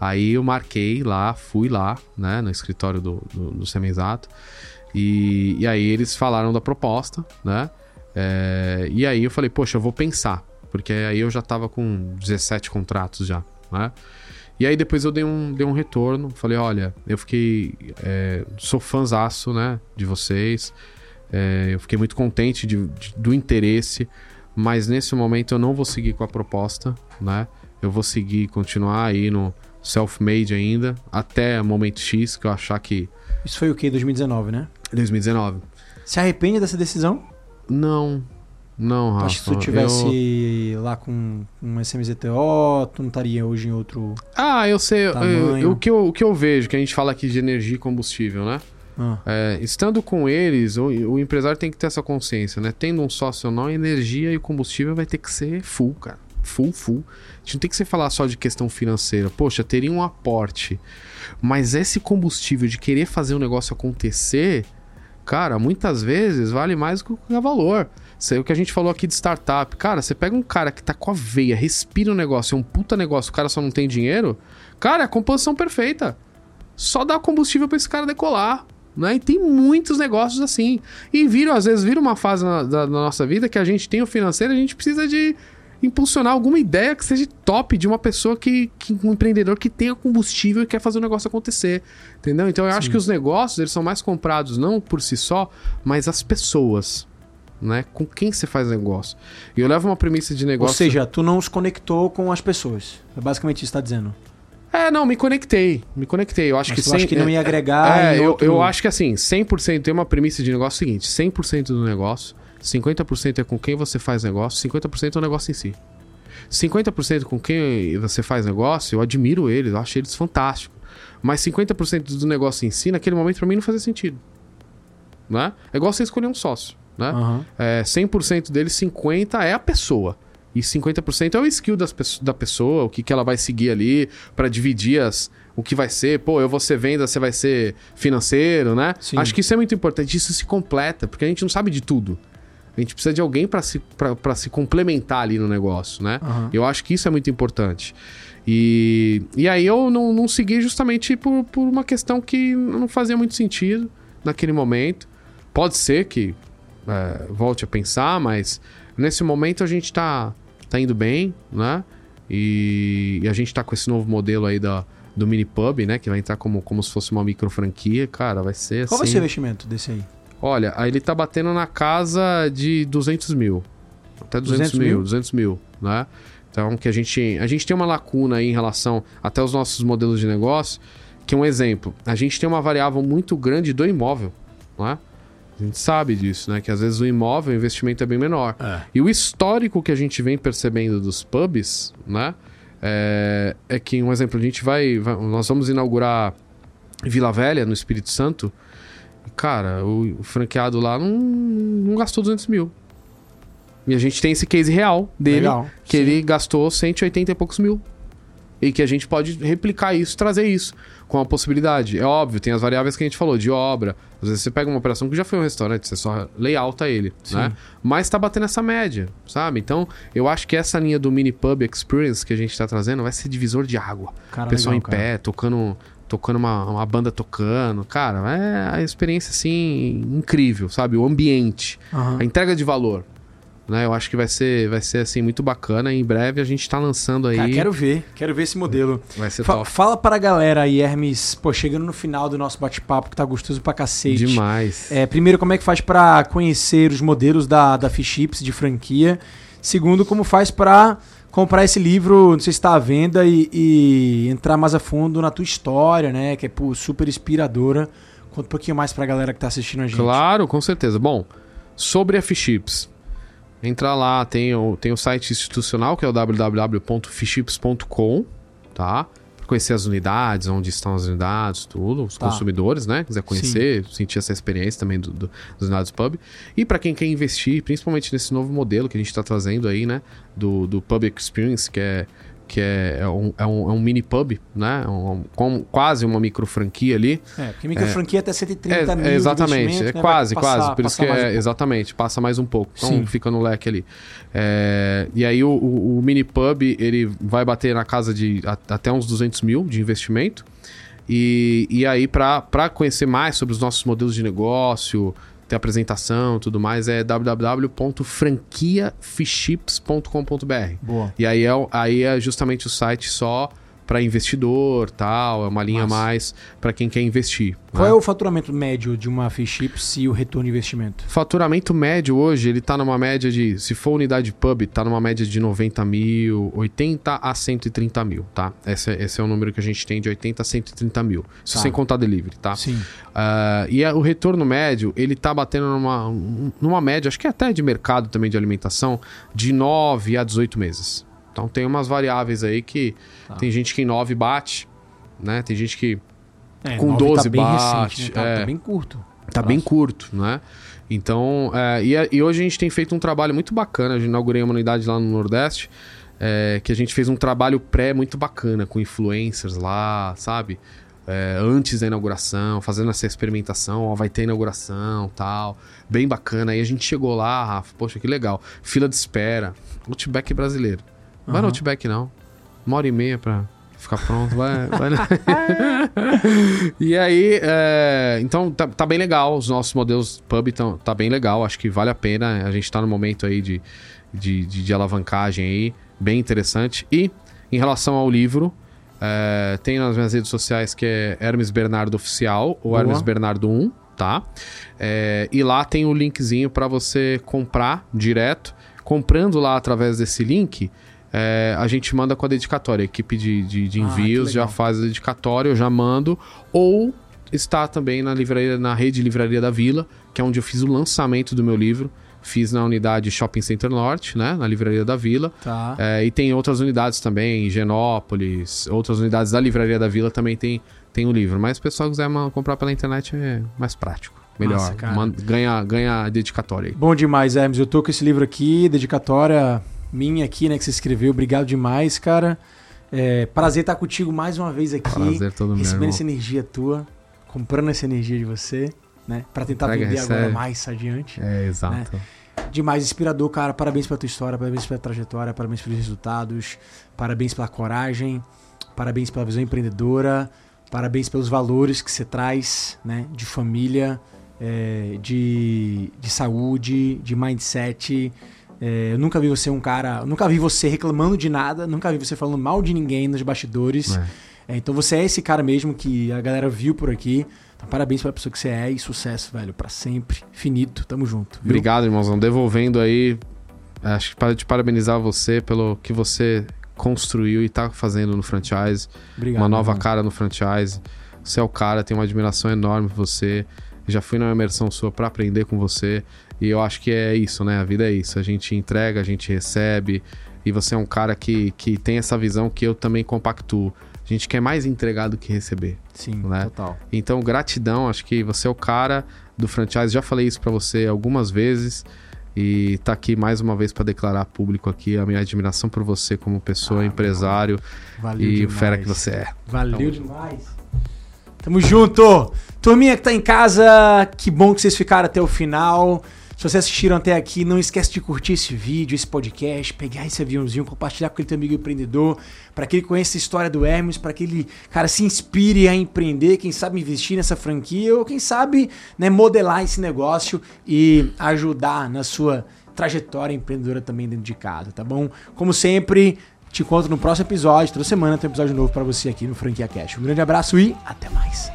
Aí eu marquei lá, fui lá, né, no escritório do, do, do Semenzato. E, e aí eles falaram da proposta, né? É, e aí eu falei, poxa, eu vou pensar. Porque aí eu já tava com 17 contratos já, né? E aí depois eu dei um, dei um retorno, falei, olha, eu fiquei. É, sou fãzaço, né? De vocês. É, eu fiquei muito contente de, de, do interesse, mas nesse momento eu não vou seguir com a proposta, né? Eu vou seguir, continuar aí no self-made ainda, até momento X, que eu achar que. Isso foi o que? 2019, né? 2019. Se arrepende dessa decisão? Não. Não, Rafa. Acho que se tu tivesse eu... lá com um SMZTO, tu não estaria hoje em outro. Ah, eu sei. Eu, eu, o, que eu, o que eu vejo, que a gente fala aqui de energia e combustível, né? Ah. É, estando com eles, o, o, empresário tem que ter essa consciência, né? Tendo um sócio ou não, a energia e o combustível vai ter que ser full, cara. Full, full. A gente não tem que se falar só de questão financeira. Poxa, teria um aporte. Mas esse combustível de querer fazer o um negócio acontecer, cara, muitas vezes vale mais do que o valor. Isso é o que a gente falou aqui de startup. Cara, você pega um cara que tá com a veia, respira o um negócio, é um puta negócio, o cara só não tem dinheiro. Cara, é a composição perfeita. Só dá combustível para esse cara decolar. Né? E tem muitos negócios assim. E viram, às vezes, vira uma fase na, da, na nossa vida que a gente tem o financeiro, a gente precisa de impulsionar alguma ideia que seja top de uma pessoa que, que um empreendedor que tenha combustível e quer fazer o negócio acontecer, entendeu? Então eu Sim. acho que os negócios eles são mais comprados não por si só, mas as pessoas, né? Com quem você faz negócio. E eu levo uma premissa de negócio. Ou seja, tu não os conectou com as pessoas. É basicamente isso que está dizendo. É, não, me conectei. Me conectei. Eu acho Mas que sem... acha que não ia agregar. É, eu, outro... eu acho que assim, 100% tem uma premissa de negócio seguinte: 100% do negócio 50% é com quem você faz negócio, 50% é o negócio em si. 50% com quem você faz negócio, eu admiro eles, eu acho eles fantásticos. Mas 50% do negócio em si, naquele momento, para mim não fazia sentido. Né? É igual você escolher um sócio. Né? Uhum. É, 100% dele, 50% é a pessoa. E 50% é o skill das, da pessoa, o que, que ela vai seguir ali para dividir as, o que vai ser. Pô, eu vou ser venda, você vai ser financeiro, né? Sim. Acho que isso é muito importante. Isso se completa, porque a gente não sabe de tudo. A gente precisa de alguém para se, se complementar ali no negócio, né? Uhum. Eu acho que isso é muito importante. E, e aí eu não, não segui justamente por, por uma questão que não fazia muito sentido naquele momento. Pode ser que é, volte a pensar, mas nesse momento a gente tá, tá indo bem, né? E, e a gente tá com esse novo modelo aí da, do mini pub, né? Que vai entrar como, como se fosse uma micro franquia, cara, vai ser Qual assim... vai ser o investimento desse aí? Olha, aí ele tá batendo na casa de 200 mil. Até 200, 200 mil, mil, 200 mil, né? Então, que a gente, a gente tem uma lacuna aí em relação até os nossos modelos de negócio, que é um exemplo. A gente tem uma variável muito grande do imóvel, né? A gente sabe disso, né? Que às vezes o imóvel, o investimento é bem menor. É. E o histórico que a gente vem percebendo dos pubs, né? É, é que, um exemplo, a gente vai, vai, Nós vamos inaugurar Vila Velha, no Espírito Santo, Cara, o, o franqueado lá não, não gastou 200 mil. E a gente tem esse case real dele, Legal, que sim. ele gastou 180 e poucos mil. E que a gente pode replicar isso, trazer isso com a possibilidade. É óbvio, tem as variáveis que a gente falou, de obra. Às vezes você pega uma operação que já foi um restaurante, você só layouta ele, sim. né? Mas tá batendo essa média, sabe? Então, eu acho que essa linha do mini pub experience que a gente tá trazendo vai ser divisor de água. Cara, Pessoal legal, em pé, tocando tocando uma, uma banda tocando. Cara, é a experiência assim incrível, sabe? O ambiente, uhum. a entrega de valor. Né? Eu acho que vai ser, vai ser assim muito bacana. Em breve a gente está lançando aí. Cara, quero ver, quero ver esse modelo. Vai ser Fa top. Fala para a galera aí, Hermes, pô, chegando no final do nosso bate-papo que tá gostoso pra cacete. Demais. É, primeiro, como é que faz para conhecer os modelos da da Fish Chips de franquia? Segundo, como faz para comprar esse livro, não sei se está à venda, e, e, entrar mais a fundo na tua história, né? Que é pô, super inspiradora. Conta um pouquinho mais para a galera que está assistindo a gente. Claro, com certeza. Bom, sobre F-Chips. Entra lá, tem o, tem o site institucional, que é o www.fichips.com, tá? conhecer as unidades, onde estão as unidades, tudo, os Tá. consumidores, né? Quiser conhecer, sentir essa experiência também do, do, dos unidades pub. E para quem quer investir, principalmente nesse novo modelo que a gente está trazendo aí, né? Do, do Pub Experience, que é que é, é, um, é, um, é um mini pub, né? Um, com quase uma micro franquia ali. É, porque micro franquia é até 130 É, mil. é exatamente, é né? quase, passar- quase. Por isso que é, um exatamente, passa mais um pouco. Então Sim. fica no leque ali. É, e aí o, o, o mini pub ele vai bater na casa de a- até uns 200 mil de investimento. E, e aí, para conhecer mais sobre os nossos modelos de negócio, ter apresentação e tudo mais, é www.franquiafiships.com.br. Boa. E aí é, aí é justamente o site só para investidor, tal, é uma linha Massa. mais para quem quer investir. Qual né? é o faturamento médio de uma fish chips e o retorno de investimento? Faturamento médio hoje, ele tá numa média de, se for unidade pub, tá numa média de 90 mil, 80 a 130 mil, tá? Esse, é- esse é o número que a gente tem de 80 a 130 mil. Isso Tá. sem contar delivery, tá? Sim. Ah, e a- o retorno médio, ele tá batendo numa, numa média, acho que até de mercado também de alimentação, de 9 a 18 meses. Então tem umas variáveis aí que Tá. tem gente que em 9 bate, né? Tem gente que É, Com nove 12 tá bate, recente, né? Tá, é. tá bem curto. Tá bem curto, né? Então, é, e, a- e hoje a gente tem feito um trabalho muito bacana. Eu inaugurei uma unidade lá no Nordeste, é, que a gente fez um trabalho pré muito bacana, com influencers lá, sabe? É, antes da inauguração, fazendo essa experimentação, ó, vai ter inauguração tal. Bem bacana. Aí a gente chegou lá, Rafa, poxa, que legal. Fila de espera, Outback brasileiro. Vai no Aham. Outback, não. Uma hora e meia pra ficar pronto, vai. vai e aí, é, então tá, tá bem legal. Os nossos modelos pub tão, tá bem legal. Acho que vale a pena. A gente tá no momento aí de, de, de, de alavancagem aí, bem interessante. E em relação ao livro, é, tem nas minhas redes sociais que é Hermes Bernardo Oficial ou Boa. Hermes Bernardo 1, tá? É, e lá tem o linkzinho para você comprar direto. Comprando lá através desse link, é, a gente manda com a dedicatória. A equipe de, de, de Ah, envios que já faz a dedicatória, eu já mando. Ou está também na livraria, na rede Livraria da Vila, que é onde eu fiz o lançamento do meu livro. Fiz na unidade Shopping Center Norte, né? Na Livraria da Vila. Tá. É, e tem outras unidades também, em Genópolis, outras unidades da Livraria da Vila também tem, tem o livro. Mas se o pessoal quiser comprar pela internet é mais prático. Melhor. Man- ganha, ganha a dedicatória aí. Bom demais, Hermes. Eu tô com esse livro aqui, dedicatória minha aqui, né, que você escreveu. Obrigado demais, cara. É, prazer estar contigo mais uma vez aqui. Prazer todo recebendo essa energia tua, comprando essa energia de você, né? Pra tentar Pega, vender agora recebe. mais adiante. É, exato. Demais, inspirador, cara. Parabéns pela tua história, parabéns pela trajetória, parabéns pelos resultados, parabéns pela coragem, parabéns pela visão empreendedora, parabéns pelos valores que você traz, né? De família, é, de, de saúde, de mindset. É, eu nunca vi você um cara. Nunca vi você reclamando de nada, nunca vi você falando mal de ninguém nos bastidores. É. É, então você é esse cara mesmo que a galera viu por aqui. Então, parabéns pela pessoa que você é e sucesso, velho, pra sempre. Finito. Tamo junto. viu? Obrigado, irmãozão. Devolvendo aí, acho que para te parabenizar você pelo que você construiu e tá fazendo no franchise. Obrigado. uma nova irmão. cara no franchise. Você é o cara, tenho uma admiração enorme por você. Já fui numa imersão sua para aprender com você. E eu acho que é isso, né? A vida é isso. A gente entrega, a gente recebe. E você é um cara que, que tem essa visão que eu também compactuo. A gente quer mais entregar do que receber. Sim, né? total. Então, gratidão. Acho que você é o cara do franchise. Já falei isso para você algumas vezes. E tá aqui mais uma vez para declarar público aqui a minha admiração por você como pessoa, Ah, empresário Valeu e o demais. fera que você é. Valeu Tamo demais. Tamo junto. Turminha que tá em casa, que bom que vocês ficaram até o final. Se vocês assistiram até aqui, não esquece de curtir esse vídeo, esse podcast, pegar esse aviãozinho, compartilhar com aquele teu amigo empreendedor, para que ele conheça a história do Hermes, para que ele, cara, se inspire a empreender, quem sabe investir nessa franquia ou quem sabe, né, modelar esse negócio e ajudar na sua trajetória empreendedora também dentro de casa, tá bom? Como sempre, te encontro no próximo episódio, toda semana tem um episódio novo para você aqui no Franquia Cash. Um grande abraço e até mais.